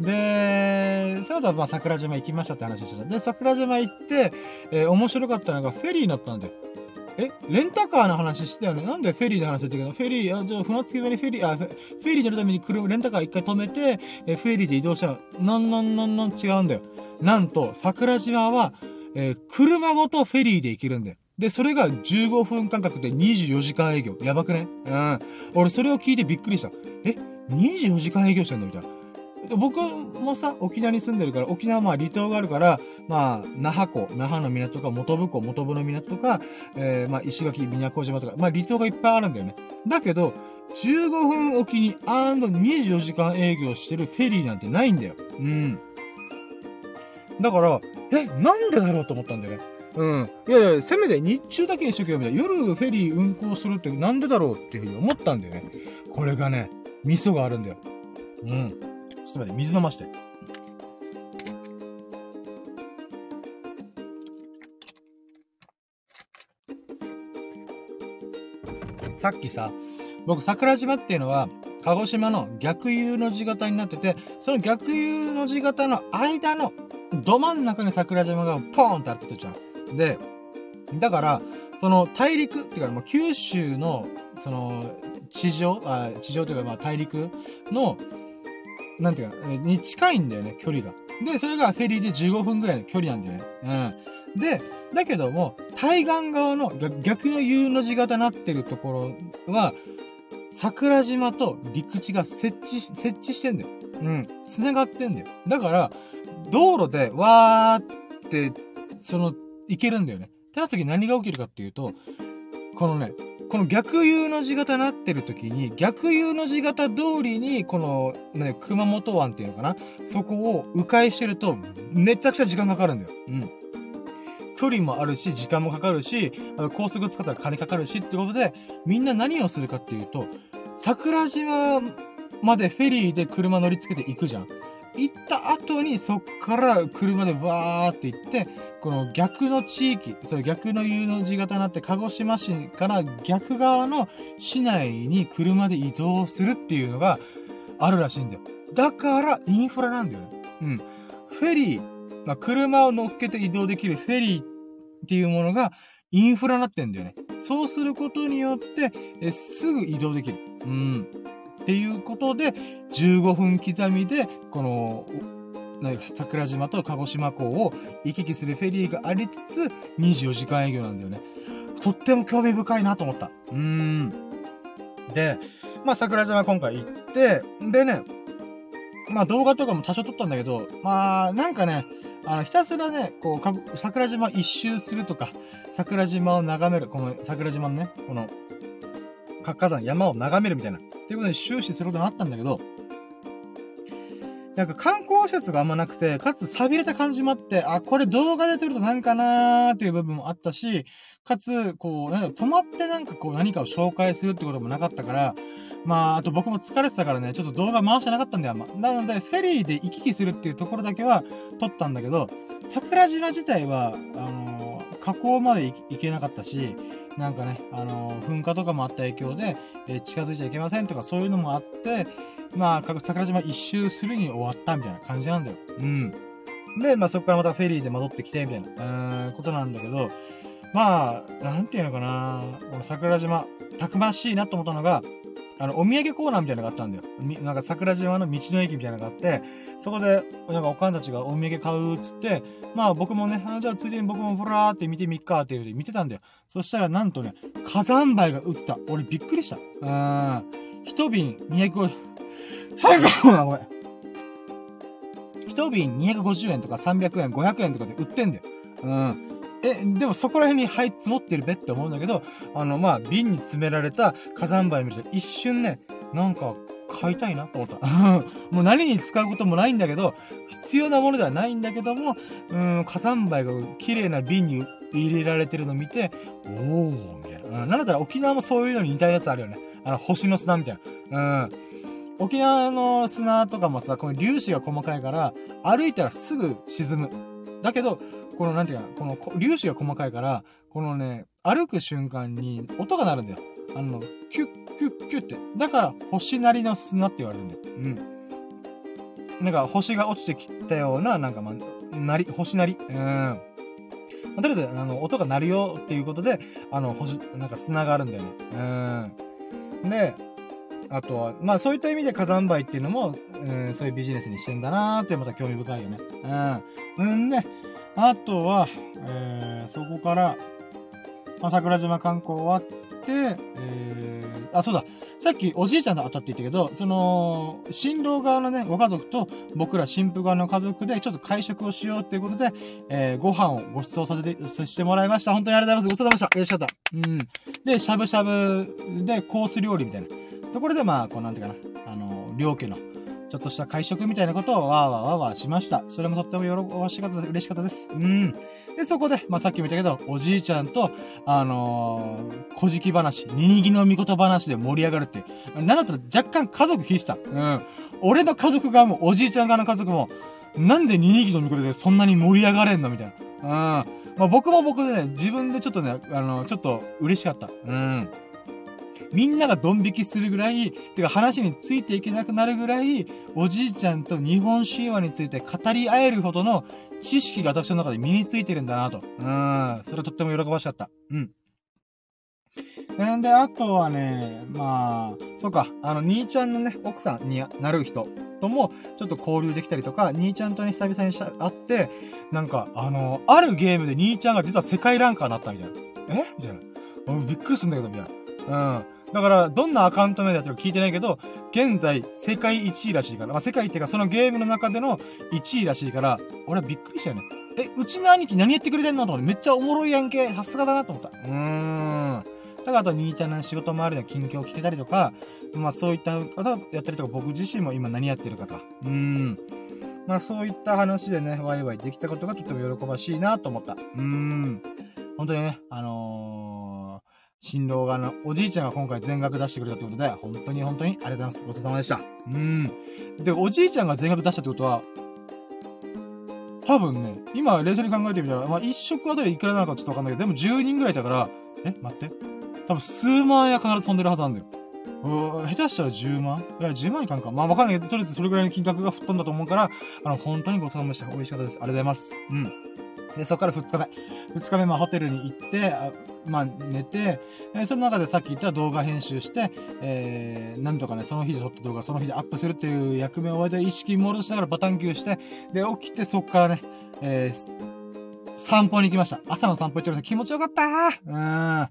[SPEAKER 1] で、その後は、まあ、桜島行きましたって話でした。で、桜島行って、えー、面白かったのが、フェリー乗ったんだよ。えレンタカーの話してたよね？なんでフェリーの話だったけど、フェリー、あ、じゃあ船着き場にフェリー、あ、フェリー乗るために車、レンタカー一回止めて、えフェリーで移動したの。なんなんなんなん違うんだよ。なんと、桜島は、えー、車ごとフェリーで行けるんだよ。で、それが15分間隔で24時間営業。やばくね？うん。俺それを聞いてびっくりした。え ?24 時間営業してんの？みたいな。僕もさ、沖縄に住んでるから、沖縄はまあ離島があるから、まあ、那覇港、那覇の港とか、元部港、元部の港とか、えー、まあ、石垣、宮古島とか、まあ離島がいっぱいあるんだよね。だけど、15分おきに、あーん24時間営業してるフェリーなんてないんだよ。うん。だから、え、なんでだろうと思ったんだよね。うん。いやいや、せめて日中だけにしとけよ、みたいな。夜フェリー運航するってなんでだろうっていうふうに思ったんだよね。これがね、味噌があるんだよ。うん。ちょっと待って、水飲まして。さっきさ、僕、桜島っていうのは、鹿児島の逆 U の字型になってて、その逆 U の字型の間のど真ん中に桜島がポーンってあってたじゃん。で、だから、その大陸っていうか、もう九州の、その、地上、あ地上というか、まあ大陸の、なんていうか、に近いんだよね、距離が。で、それがフェリーで15分ぐらいの距離なんだよね。うん。で、だけども、対岸側の逆の U の字型になってるところは、桜島と陸地が設置し、設置してんだよ。うん。繋がってんだよ。だから、道路で、わーって、その、行けるんだよね。ってなった時何が起きるかっていうと、このね、この逆 U の字型になってる時に、逆 U の字型通りに、この、ね、熊本湾っていうのかな？そこを迂回してると、めちゃくちゃ時間かかるんだよ。うん。距離もあるし、時間もかかるし、あの高速使ったら金かかるしってことで、みんな何をするかっていうと、桜島までフェリーで車乗り付けて行くじゃん。行った後にそっから車でわーって行って、この逆の地域、それ逆の U の字型になって鹿児島市から逆側の市内に車で移動するっていうのがあるらしいんだよ。だからインフラなんだよね。うん。フェリー、まあ、車を乗っけて移動できるフェリーっていうものがインフラになってんだよね。そうすることによって、えすぐ移動できる。うん。っていうことで、15分刻みで、この、桜島と鹿児島港を行き来するフェリーがありつつ、24時間営業なんだよね。とっても興味深いなと思った。うーん。で、まあ桜島今回行って、でね、まあ動画とかも多少撮ったんだけど、まあなんかね、あの、ひたすらね、こう、桜島一周するとか、桜島を眺める、この桜島のね、この、活火山、山を眺めるみたいな。っていうことで終始することになったんだけど、なんか観光施設があんまなくて、かつ錆びれた感じもあって、あ、これ動画で撮るとなんかなーっていう部分もあったし、かつ、こう、なんか止まってなんかこう何かを紹介するってこともなかったから、まあ、あと僕も疲れてたからね、ちょっと動画回してなかったんだよ、まなので、フェリーで行き来するっていうところだけは撮ったんだけど、桜島自体は、あのー、河口まで行けなかったし、なんかね、あのー、噴火とかもあった影響で、えー、近づいちゃいけませんとかそういうのもあって、まあ、桜島一周するに終わったみたいな感じなんだよ。うん。で、まあそこからまたフェリーで戻ってきて、みたいな、うん、ことなんだけど、まあ、なんていうのかな、この桜島、たくましいなと思ったのが、あの、お土産コーナーみたいなのがあったんだよ。なんか桜島の道の駅みたいなのがあって、そこで、なんかおかんたちがお土産買うっつって、まあ僕もね、あじゃあついでに僕もふらーって見てみっかっていうで見てたんだよ。そしたらなんとね、火山灰が映った。俺びっくりした。うーん。一瓶250、はい、ごめん。一瓶250円とか300円、500円とかで売ってんだよ。うん。え、でもそこら辺に灰積もってるべって思うんだけど、あの、まあ、瓶に詰められた火山灰見ると一瞬ね、なんか、買いたいなと思った。もう何に使うこともないんだけど、必要なものではないんだけども、うん、火山灰が綺麗な瓶に入れられてるのを見て、おー、みたいな。うん、なんだったら沖縄もそういうのに似たやつあるよね。あの、星の砂みたいな。うん。沖縄の砂とかもさ、この粒子が細かいから、歩いたらすぐ沈む。だけど、この、なんていうか、この粒子が細かいから、このね、歩く瞬間に音が鳴るんだよ。あの、キュッキュッキュッって。だから、星なりの砂って言われるんだよ。うん。なんか、星が落ちてきたような、なんか、まあ、なり、星なり。うん。まあ、とりあえず、あの、音が鳴るよっていうことで、あの、星、なんか砂があるんだよね。うん。で、あとは、まあそういった意味で火山灰っていうのも、うん、そういうビジネスにしてんだなーってまた興味深いよね。うん。うんで、あとは、えー、そこから、まあ、桜島観光終わって、えー、あ、そうだ。さっきおじいちゃんと会ったって言ったけど、その、新郎側のね、ご家族と僕ら新婦側の家族でちょっと会食をしようっていうことで、えー、ご飯をご馳走させて、させてもらいました。本当にありがとうございます。ごちそうさまでした。よしゃった。うん。で、しゃぶしゃぶでコース料理みたいな。ところで、まあ、こう、なんていうかな、あの、両家の、ちょっとした会食みたいなことをわーわーわーわーしました。それもとっても喜ばしかった。嬉しかったです。うん。で、そこで、まあ、さっきも言ったけど、おじいちゃんと、あのー、小じき話、ニニギの御事話で盛り上がるって。なんだったら若干家族引いした。うん。俺の家族側も、おじいちゃん側の家族も、なんでニニギの御事でそんなに盛り上がれんのみたいな。うん。まあ、僕も僕でね、自分でちょっとね、あの、ちょっと嬉しかった。うん。みんながドン引きするぐらい、てか話についていけなくなるぐらい、おじいちゃんと日本神話について語り合えるほどの知識が私の中で身についてるんだなと。うん。それはとっても喜ばしかった。うん。んで、あとはね、まあ、そうか、あの、兄ちゃんのね、奥さんになる人とも、ちょっと交流できたりとか、兄ちゃんとね、久々に会って、なんか、あの、あるゲームで兄ちゃんが実は世界ランカーになったみたいな。え？みたいな。びっくりするんだけど、みたいな。うん。だから、どんなアカウント名だったか聞いてないけど、現在、世界1位らしいから、まあ、世界っていうか、そのゲームの中での1位らしいから、俺はびっくりしたよね。え、うちの兄貴何やってくれてんのと思って、めっちゃおもろいやんけ。さすがだなと思った。うーん。だから、あと、兄ちゃんの仕事周りの近況を聞けたりとか、まあ、そういった方やったりとか、僕自身も今何やってるかと。うーん。まあ、そういった話でね、ワイワイできたことがとても喜ばしいなと思った。うーん。本当にね、あのー新郎側のおじいちゃんが今回全額出してくれたってことで、本当に本当にありがとうございます。ごちそうさまでした。うん。で、おじいちゃんが全額出したってことは、多分ね、今冷静に考えてみたら、まあ一食あたりいくらなのかちょっとわかんないけど、でも10人ぐらいだから、え待って。多分数万円は必ず飛んでるはずなんだよ。うー下手したら10万？いや、10万いかんか。まあわかんないけど、とりあえずそれぐらいの金額が吹っ飛んだと思うから、あの、本当にごちそうさまでした。美味しかったです。ありがとうございます。うん。で、そこから2日目。2日目、まあホテルに行って、あまあ、寝て、え、その中でさっき言った動画編集して、えー、なんとかね、その日で撮った動画その日でアップするっていう役目を終えて意識戻しながらバタンキューして、で、起きてそっからね、えー、散歩に行きました。朝の散歩行っちゃいました。気持ちよかったうん。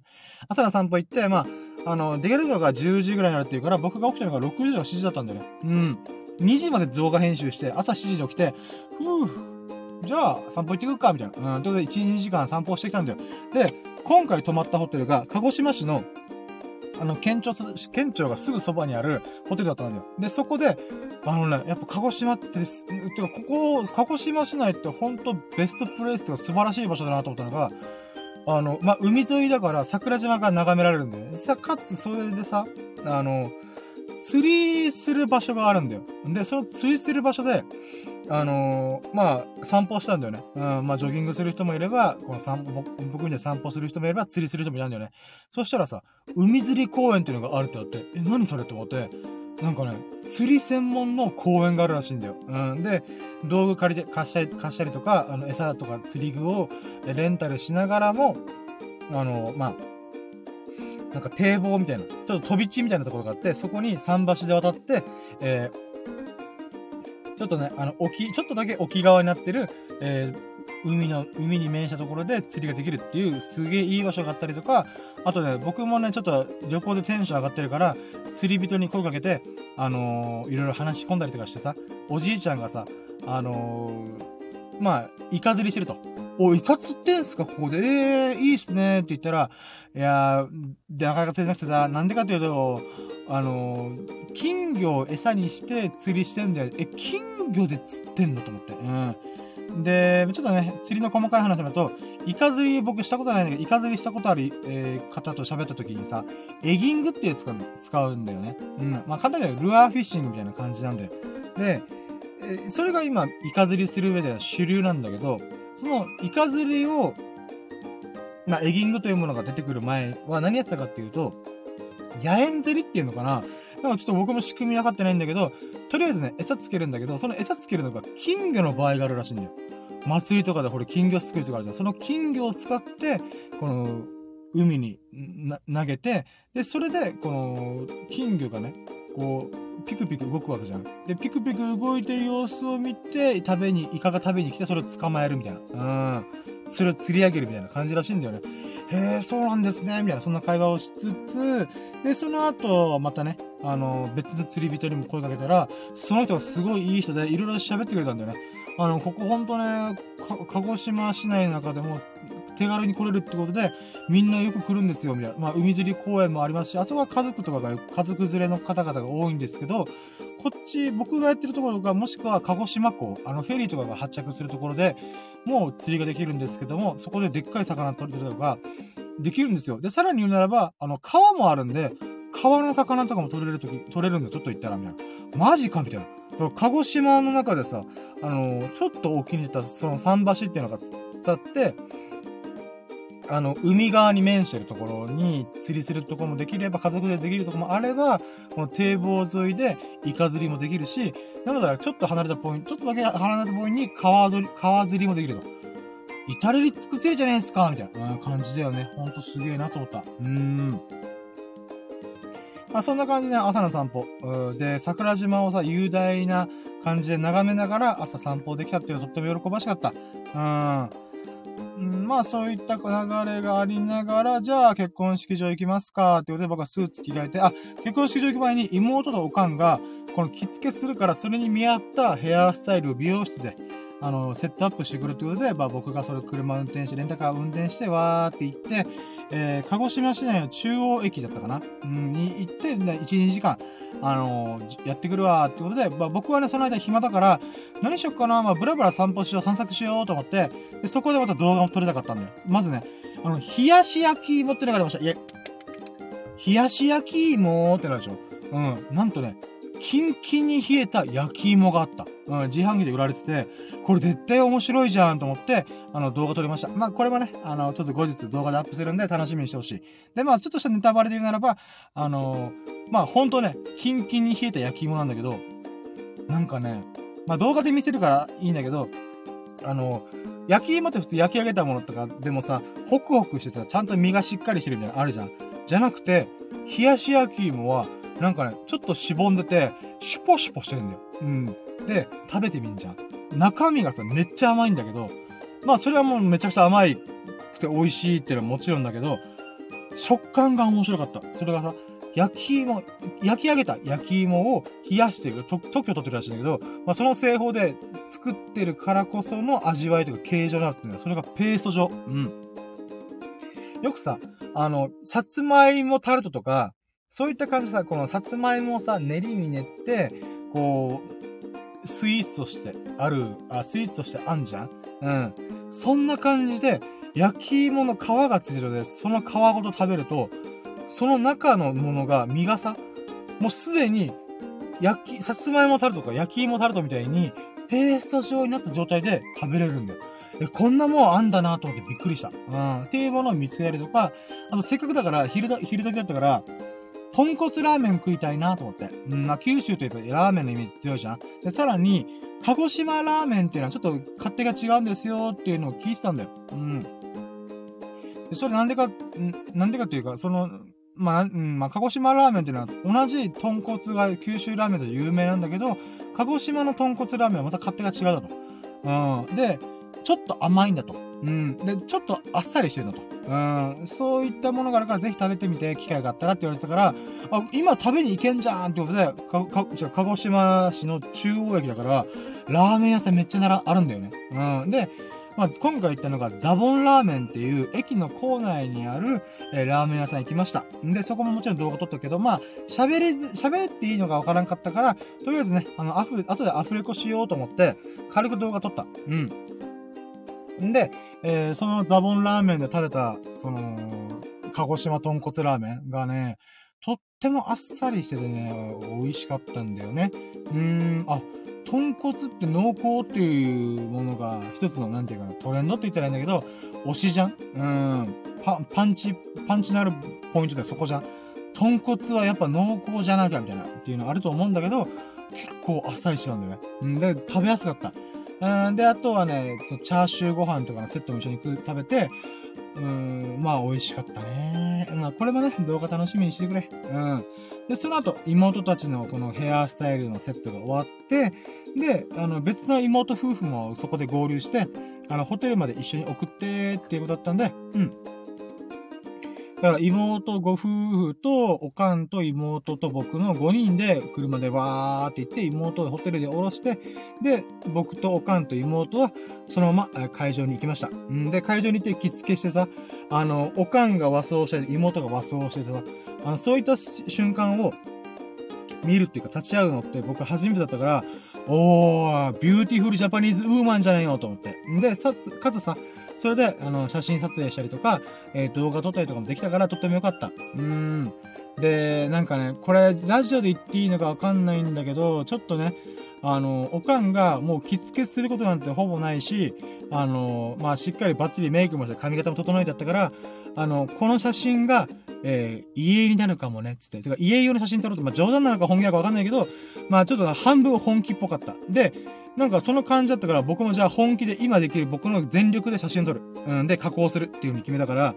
[SPEAKER 1] 朝の散歩行って、まあ、あの、出れるのが10時ぐらいになるっていうから、僕が起きたのが6時とか7時だったんだよね。うん。2時まで動画編集して、朝7時に起きて、ふぅ、じゃあ散歩行ってくるか、みたいな。うん。ということで、1、2時間散歩してきたんだよ。で、今回泊まったホテルが、鹿児島市の、あの、県庁、県庁がすぐそばにあるホテルだったんだよ。で、そこで、あのね、やっぱ鹿児島ってです、てか、ここ、鹿児島市内ってほんとベストプレイスとか素晴らしい場所だなと思ったのが、あの、まあ、海沿いだから桜島が眺められるんだよ。さ、かつそれでさ、あの、釣りする場所があるんだよ。で、その釣りする場所で、あのー、まあ、散歩したんだよね。うん、まあ、ジョギングする人もいれば、この散歩、僕みたいに散歩する人もいれば、釣りする人もいたんだよね。そしたらさ、海釣り公園っていうのがあるってあって、え、何それって思って、なんかね、釣り専門の公園があるらしいんだよ。うん。で、道具借りて、貸したり、貸したりとか、あの、餌とか釣り具をレンタルしながらも、あの、まあ、なんか堤防みたいな、ちょっと飛び地みたいなところがあって、そこに桟橋で渡って、えー、ちょっとね、あの、沖、ちょっとだけ沖側になってる、えー、海の、海に面したところで釣りができるっていう、すげえいい場所があったりとか、あとね、僕もね、ちょっと旅行でテンション上がってるから、釣り人に声かけて、あのー、いろいろ話し込んだりとかしてさ、おじいちゃんがさ、あのー、まあ、イカ釣りしてると。お、イカ釣ってんすかここで？ええー、いいっすねって言ったら、いやー、で、なかなか釣れなくてさ、なんでかっていうと、あのー、金魚を餌にして釣りしてんだよ。え、金魚で釣ってんのと思って。うん。で、ちょっとね、釣りの細かい話だと、イカ釣り僕したことないんだけど、イカ釣りしたことある、えー、方と喋った時にさ、エギングっていう使う使うんだよね。うん。まあ、簡単に言うルアーフィッシングみたいな感じなんだよ。で、え、それが今、イカ釣りする上では主流なんだけど、そのイカ釣りを、まあ、エギングというものが出てくる前は何やってたかっていうと、野猿釣りっていうのかななんかちょっと僕も仕組み分かってないんだけど、とりあえずね、餌つけるんだけど、その餌つけるのが金魚の場合があるらしいんだよ。祭りとかでほれ金魚すくいとかあるじゃん。その金魚を使って、この、海に投げて、で、それで、この、金魚がね、こう、ピクピク動くわけじゃん。で、ピクピク動いてる様子を見て、食べに、イカが食べに来て、それを捕まえるみたいな。うん。それを釣り上げるみたいな感じらしいんだよね。へえ、そうなんですね、みたいな、そんな会話をしつつ、で、その後、またね、あの、別の釣り人にも声かけたら、その人がすごいいい人で、いろいろ喋ってくれたんだよね。あの、ここほんとね、鹿児島市内の中でも手軽に来れるってことで、みんなよく来るんですよ、みたいな。まあ、海釣り公園もありますし、あそこは家族とかが、家族連れの方々が多いんですけど、こっち、僕がやってるところが、もしくは鹿児島港、あの、フェリーとかが発着するところで、もう釣りができるんですけども、そこででっかい魚取れたりとか、できるんですよ。で、さらに言うならば、あの、川もあるんで、川の魚とかも取れるとき、取れるんだ、ちょっと行ったら、みたいな。マジかみたいな。鹿児島の中でさ、あのー、ちょっと大きにったその桟橋っていうのが伝って、あの、海側に面してるところに釣りするところもできれば、家族でできるところもあれば、この堤防沿いでイカ釣りもできるし、なので、ちょっと離れたポイント、ちょっとだけ離れたポイントに川釣り、川釣りもできると。至れり尽くせるじゃないですかみたいな感じだよね。ほんとすげえなと思った。うーん。まあ、そんな感じで朝の散歩。で、桜島をさ、雄大な感じで眺めながら朝散歩できたっていうのはとっても喜ばしかった。うん。まあそういった流れがありながら、じゃあ結婚式場行きますかってことで僕はスーツ着替えて、あ、結婚式場行く前に妹とおかんが、この着付けするからそれに見合ったヘアスタイルを美容室で、あの、セットアップしてくるということで、まあ僕がそれ車運転して、レンタカー運転して、わーって行って、えー、鹿児島市内の中央駅だったかな？うん、に行って、ね1、2時間、あのー、やってくるわってことで、まあ、僕はね、その間暇だから、何しよっかなまあ、ブラブラ散歩しよう、散策しようと思って、で、そこでまた動画を撮りたかったんだよ。まずね、あの、冷やし焼き芋ってのがありました。いえ、冷やし焼き芋ってなるでしょうん、なんとね、キンキンに冷えた焼き芋があった。うん、自販機で売られてて、これ絶対面白いじゃんと思って、あの、動画撮りました。まあ、これはね、あの、ちょっと後日動画でアップするんで楽しみにしてほしい。で、まあ、ちょっとしたネタバレで言うならば、あのまあ、ほんとね、キンキンに冷えた焼き芋なんだけど、なんかね、まあ、動画で見せるからいいんだけど、あの焼き芋って普通焼き上げたものとかでもさ、ホクホクしてさ、ちゃんと身がしっかりしてるみたいなのあるじゃん。じゃなくて、冷やし焼き芋は、なんかね、ちょっとしぼんでて、シュポシュポしてるんだよ。うん。で、食べてみんじゃん。中身がさ、めっちゃ甘いんだけど、まあそれはもうめちゃくちゃ甘いくて美味しいっていうのはもちろんだけど、食感が面白かった。それがさ、焼き芋、焼き上げた焼き芋を冷やしてる、特許取ってるらしいんだけど、まあその製法で作ってるからこその味わいというか形状になっていうのは、それがペースト状。うん。よくさ、あの、さつまいもタルトとか、そういった感じでさ、このさつまいもをさ、練りに練って、こう、スイーツとしてある、あ、スイーツとしてあんじゃん？うん。そんな感じで、焼き芋の皮がついてるので、その皮ごと食べると、その中のものが、身がさ、もうすでに、焼き、さつまいもタルトとか焼き芋タルトみたいに、ペースト状になった状態で食べれるんだよ。え、こんなもんあんだなと思ってびっくりした。うん。っていうものを見つけたりとか、あとせっかくだから、昼だ、昼時だったから、豚骨ラーメン食いたいなと思って。うん、まあ、九州といえばラーメンのイメージ強いじゃん。で、さらに、鹿児島ラーメンっていうのはちょっと勝手が違うんですよっていうのを聞いてたんだよ。うん。で、それなんでか、んなんでかっていうか、その、まあ、うん、まあ、鹿児島ラーメンっていうのは同じ豚骨が九州ラーメンと有名なんだけど、鹿児島の豚骨ラーメンはまた勝手が違うだと。うん。で、ちょっと甘いんだと。うん。で、ちょっとあっさりしてるのと。うん。そういったものがあるからぜひ食べてみて、機会があったらって言われてたから、あ、今食べに行けんじゃんってことで、か、か、じゃ鹿児島市の中央駅だから、ラーメン屋さんめっちゃなら、あるんだよね。うん。で、まあ、今回行ったのがザボンラーメンっていう駅の構内にある、えー、ラーメン屋さん行きました。んで、そこももちろん動画撮ったけど、まあ、喋りず、喋っていいのがわからんかったから、とりあえずね、あの、アフ、後でアフレコしようと思って、軽く動画撮った。うん。んで、えー、そのザボンラーメンで食べた、その、鹿児島豚骨ラーメンがね、とってもあっさりしててね、美味しかったんだよね。うーん、あ、豚骨って濃厚っていうものが一つの、なんていうかな、トレンドって言ったらいいんだけど、推しじゃんうん。パ、パンチ、パンチのあるポイントでそこじゃん。豚骨はやっぱ濃厚じゃなきゃみたいなっていうのあると思うんだけど、結構あっさりしてたんだよね。うん。で、食べやすかった。うん。で、あとはね、チャーシューご飯とかのセットも一緒に食べて、うん、まあ美味しかったね。まあこれもね、動画楽しみにしてくれ。うん。で、その後、妹たちのこのヘアスタイルのセットが終わって、で、あの、別の妹夫婦もそこで合流して、あの、ホテルまで一緒に送ってっていうことだったんで、うん。だから妹ご夫婦と、おかんと妹と僕の5人で車でわーって行って、妹をホテルで降ろして、で、僕とおかんと妹はそのまま会場に行きました。んで、会場に行って着付けしてさ、あの、おかんが和装して、妹が和装してさ、あの、そういった瞬間を見るっていうか立ち会うのって僕初めてだったから、おー、 beautiful Japanese woman じゃないのと思って。で、さ、かつさ、それで、あの、写真撮影したりとか、えー、動画撮ったりとかもできたからとってもよかった。うん。で、なんかね、これ、ラジオで言っていいのかわかんないんだけど、ちょっとね、あの、おかんがもう着付けすることなんてほぼないし、あの、まあ、しっかりバッチリメイクもして髪型も整えてあったから、あの、この写真が、えー、家になるかもね、つって。てか、家用の写真撮ろうと、まあ、冗談なのか本気なのかわかんないけど、まあ、ちょっと半分本気っぽかった。で、なんかその感じだったから、僕もじゃあ本気で今できる僕の全力で写真撮る。うん、で、加工するっていう風に決めたから、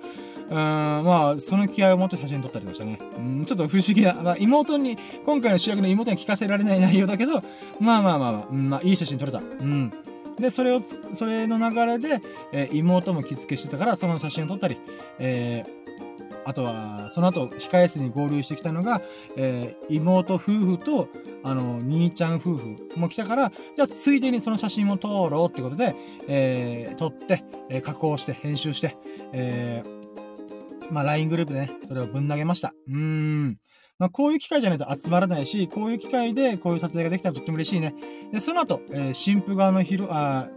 [SPEAKER 1] うん、まあ、その気合を持って写真撮ったりとかしたね。うん、ちょっと不思議な、まあ、妹に、今回の主役の妹に聞かせられない内容だけど、まあまあまあまあ、うん、まあ、いい写真撮れた。うん。で、それを、それの流れで、えー、妹も着付けしてたから、その写真を撮ったり、えー、あとは、その後、控え室に合流してきたのが、えー、妹夫婦と、あの、兄ちゃん夫婦も来たから、じゃあ、ついでにその写真も撮ろうってことで、えー、撮って、えー、加工して、編集して、えー、まあ、LINE グループでね、それをぶん投げました。うーん。まあ、こういう機会じゃないと集まらないし、こういう機会でこういう撮影ができたらとっても嬉しいね。で、その後、えー、新婦側の広、あ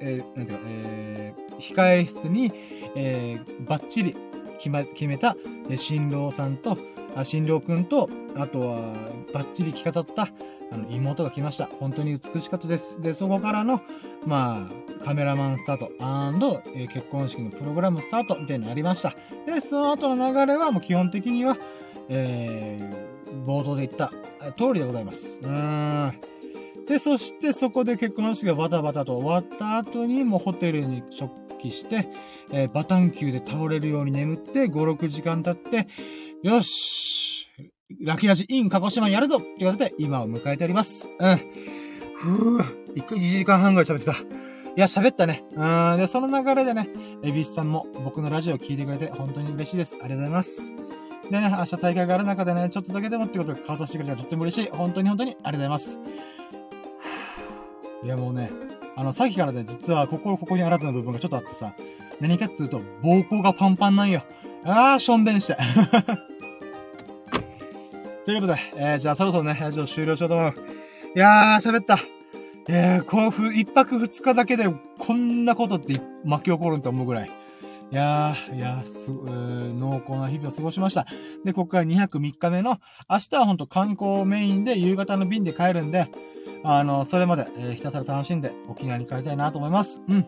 [SPEAKER 1] えー、なんていうか、えー、控え室に、えー、バッチリ、決ま、決めた、え新郎さんと、あ新郎くんと、あとは、バッチリ着飾った、あの、妹が来ました。本当に美しかったです。で、そこからの、まあ、カメラマンスタート、アンド、えー、結婚式のプログラムスタートみたいになりました。で、その後の流れはもう基本的には、えー、冒頭で言った通りでございます。うーん。で、そしてそこで結婚式がバタバタと終わった後にもうホテルに直帰して、えー、バタン球で倒れるように眠って、5、6時間経って、よしラキラジイン鹿児島やるぞって言われて、今を迎えております。うん。ふぅ、1時間半ぐらい喋ってた。いや、喋ったね。うん。で、その流れでね、エビスさんも僕のラジオを聞いてくれて本当に嬉しいです。ありがとうございます。でね、明日大会がある中でね、ちょっとだけでもってことで顔出してくれたらとっても嬉しい。本当に本当にありがとうございます。いや、もうね、あの、さっきからね、実は心こここにあらずの部分がちょっとあってさ、何かっつうと、膀胱がパンパンなんよ。あー、しょんべんして。ということで、えー、じゃあそろそろね、ラジオ終了しようと思う。いやー、喋った。えー、こう、一泊二日だけでこんなことって巻き起こるんと思うぐらい。いやー、いやー、す、濃厚な日々を過ごしました。で、ここから2泊3日目の、明日はほんと観光メインで夕方の便で帰るんで、あの、それまで、えー、ひたすら楽しんで沖縄に帰りたいなと思います。うん。ち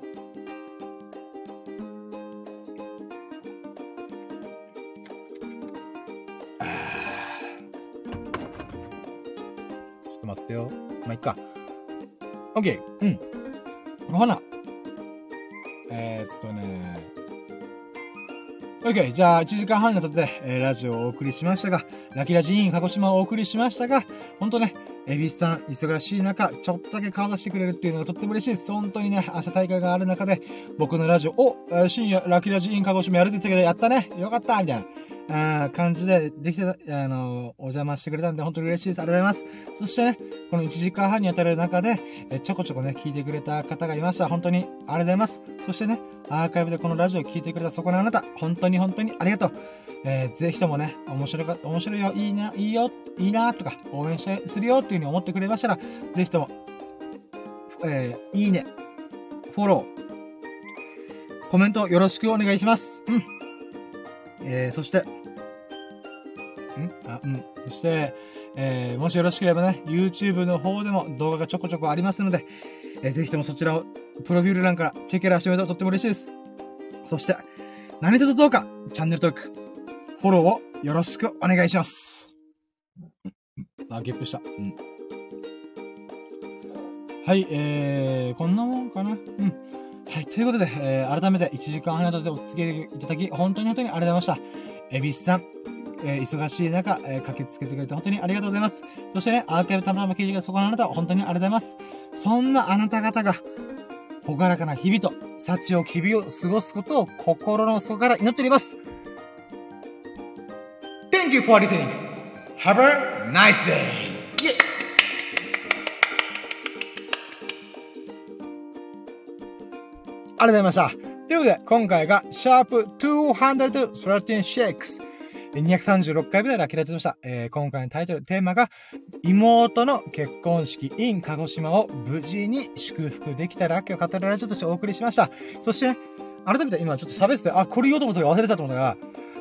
[SPEAKER 1] ょっと待ってよ。まあ、いっか。オッケー。うん。ほな。えー、っとね。OK。じゃあ、1時間半にわたって、えー、ラジオをお送りしましたが、ラキラジーン鹿児島をお送りしましたが、ほんとね、エビスさん、忙しい中、ちょっとだけ顔出してくれるっていうのがとっても嬉しいです。本当にね、朝大会がある中で、僕のラジオ、お、深夜、ラキラジーン鹿児島やるって言ってたけど、やったねよかったみたいな。あ感じでできて、あの、お邪魔してくれたんで本当に嬉しいです。ありがとうございます。そしてね、この1時間半にわたる中で、えちょこちょこね、聞いてくれた方がいました。本当にありがとうございます。そしてね、アーカイブでこのラジオを聞いてくれたそこのあなた、本当に本当にありがとう。えー、ぜひともね、面白か、面白いよ、いいな、いいよ、いいな、とか、応援して、するよっていう風に思ってくれましたら、ぜひとも、えー、いいね、フォロー、コメントよろしくお願いします。うん。えー、そして、ん？あ、うん。そして、えー、もしよろしければね、YouTube の方でも動画がちょこちょこありますので、えー、ぜひともそちらを、プロフィール欄からチェケラしてみるととっても嬉しいです。そして、何卒どうか、チャンネル登録、フォローをよろしくお願いします。あ、ゲップした。うん。はい、えー、こんなもんかな。うん。はい、ということで、えー、改めて1時間半ほどでお付き合いいただき、本当に本当にありがとうございました。エビスさん、えー、忙しい中、えー、駆けつけてくれて本当にありがとうございます。そしてね、アーカイブたまたま聞いてくれたそこのあなた、本当にありがとうございます。そんなあなた方が、ほがらかな日々と、幸を日々を過ごすことを心の底から祈っております。Thank you for listening. Have a nice day. ありがとうございました。ということで、今回が、シャープ236。236回目でラッキーラジオでした。えー、今回のタイトル、テーマが、妹の結婚式 in 鹿児島を無事に祝福できたら、今日語るラジオとしてお送りしました。そしてね、改めて今ちょっと喋ってて、あ、これ言おうと思ったけど忘れてたと思ったか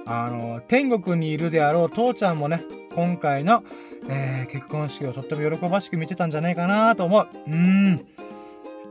[SPEAKER 1] ら、あの、天国にいるであろう父ちゃんもね、今回の、えー、結婚式をとっても喜ばしく見てたんじゃないかなと思う。うーん。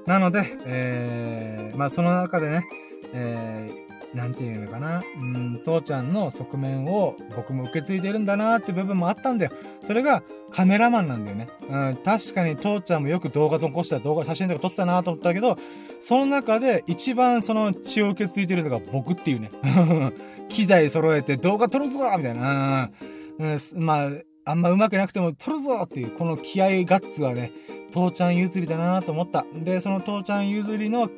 [SPEAKER 1] なので、えー、まあその中でね、えー、なんていうのかな、うん、父ちゃんの側面を僕も受け継いでるんだなっていう部分もあったんだよ。それがカメラマンなんだよね。うん、確かに父ちゃんもよく動画残した動画、写真とか撮ってたなと思ったけど、その中で一番その血を受け継いでるのが僕っていうね。機材揃えて動画撮るぞみたいな。うん、まあ、あんま上手くなくても撮るぞっていう、この気合ガッツはね、父ちゃん譲りだなと思った。で、その父ちゃん譲りの、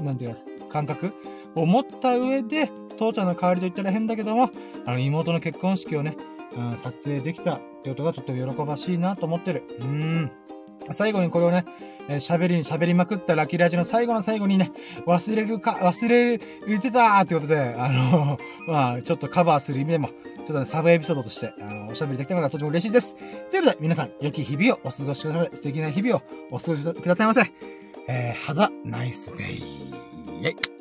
[SPEAKER 1] なんていうか、感覚を持った上で、父ちゃんの代わりと言ったら変だけども、あの、妹の結婚式をね、うん、撮影できたってことがとっても喜ばしいなと思ってる。うん。最後にこれをね、えー、喋りに喋りまくったラキラジの最後の最後にね、忘れるか、忘れてたーってことで、あの、まあ、ちょっとカバーする意味でも、ちょっとね、サブエピソードとして、あの、おしゃべりできたのがとても嬉しいです。ということで、皆さん、良き日々をお過ごしください。素敵な日々をお過ごしくださいませ。えー、はが、ナイスデイ。イェイ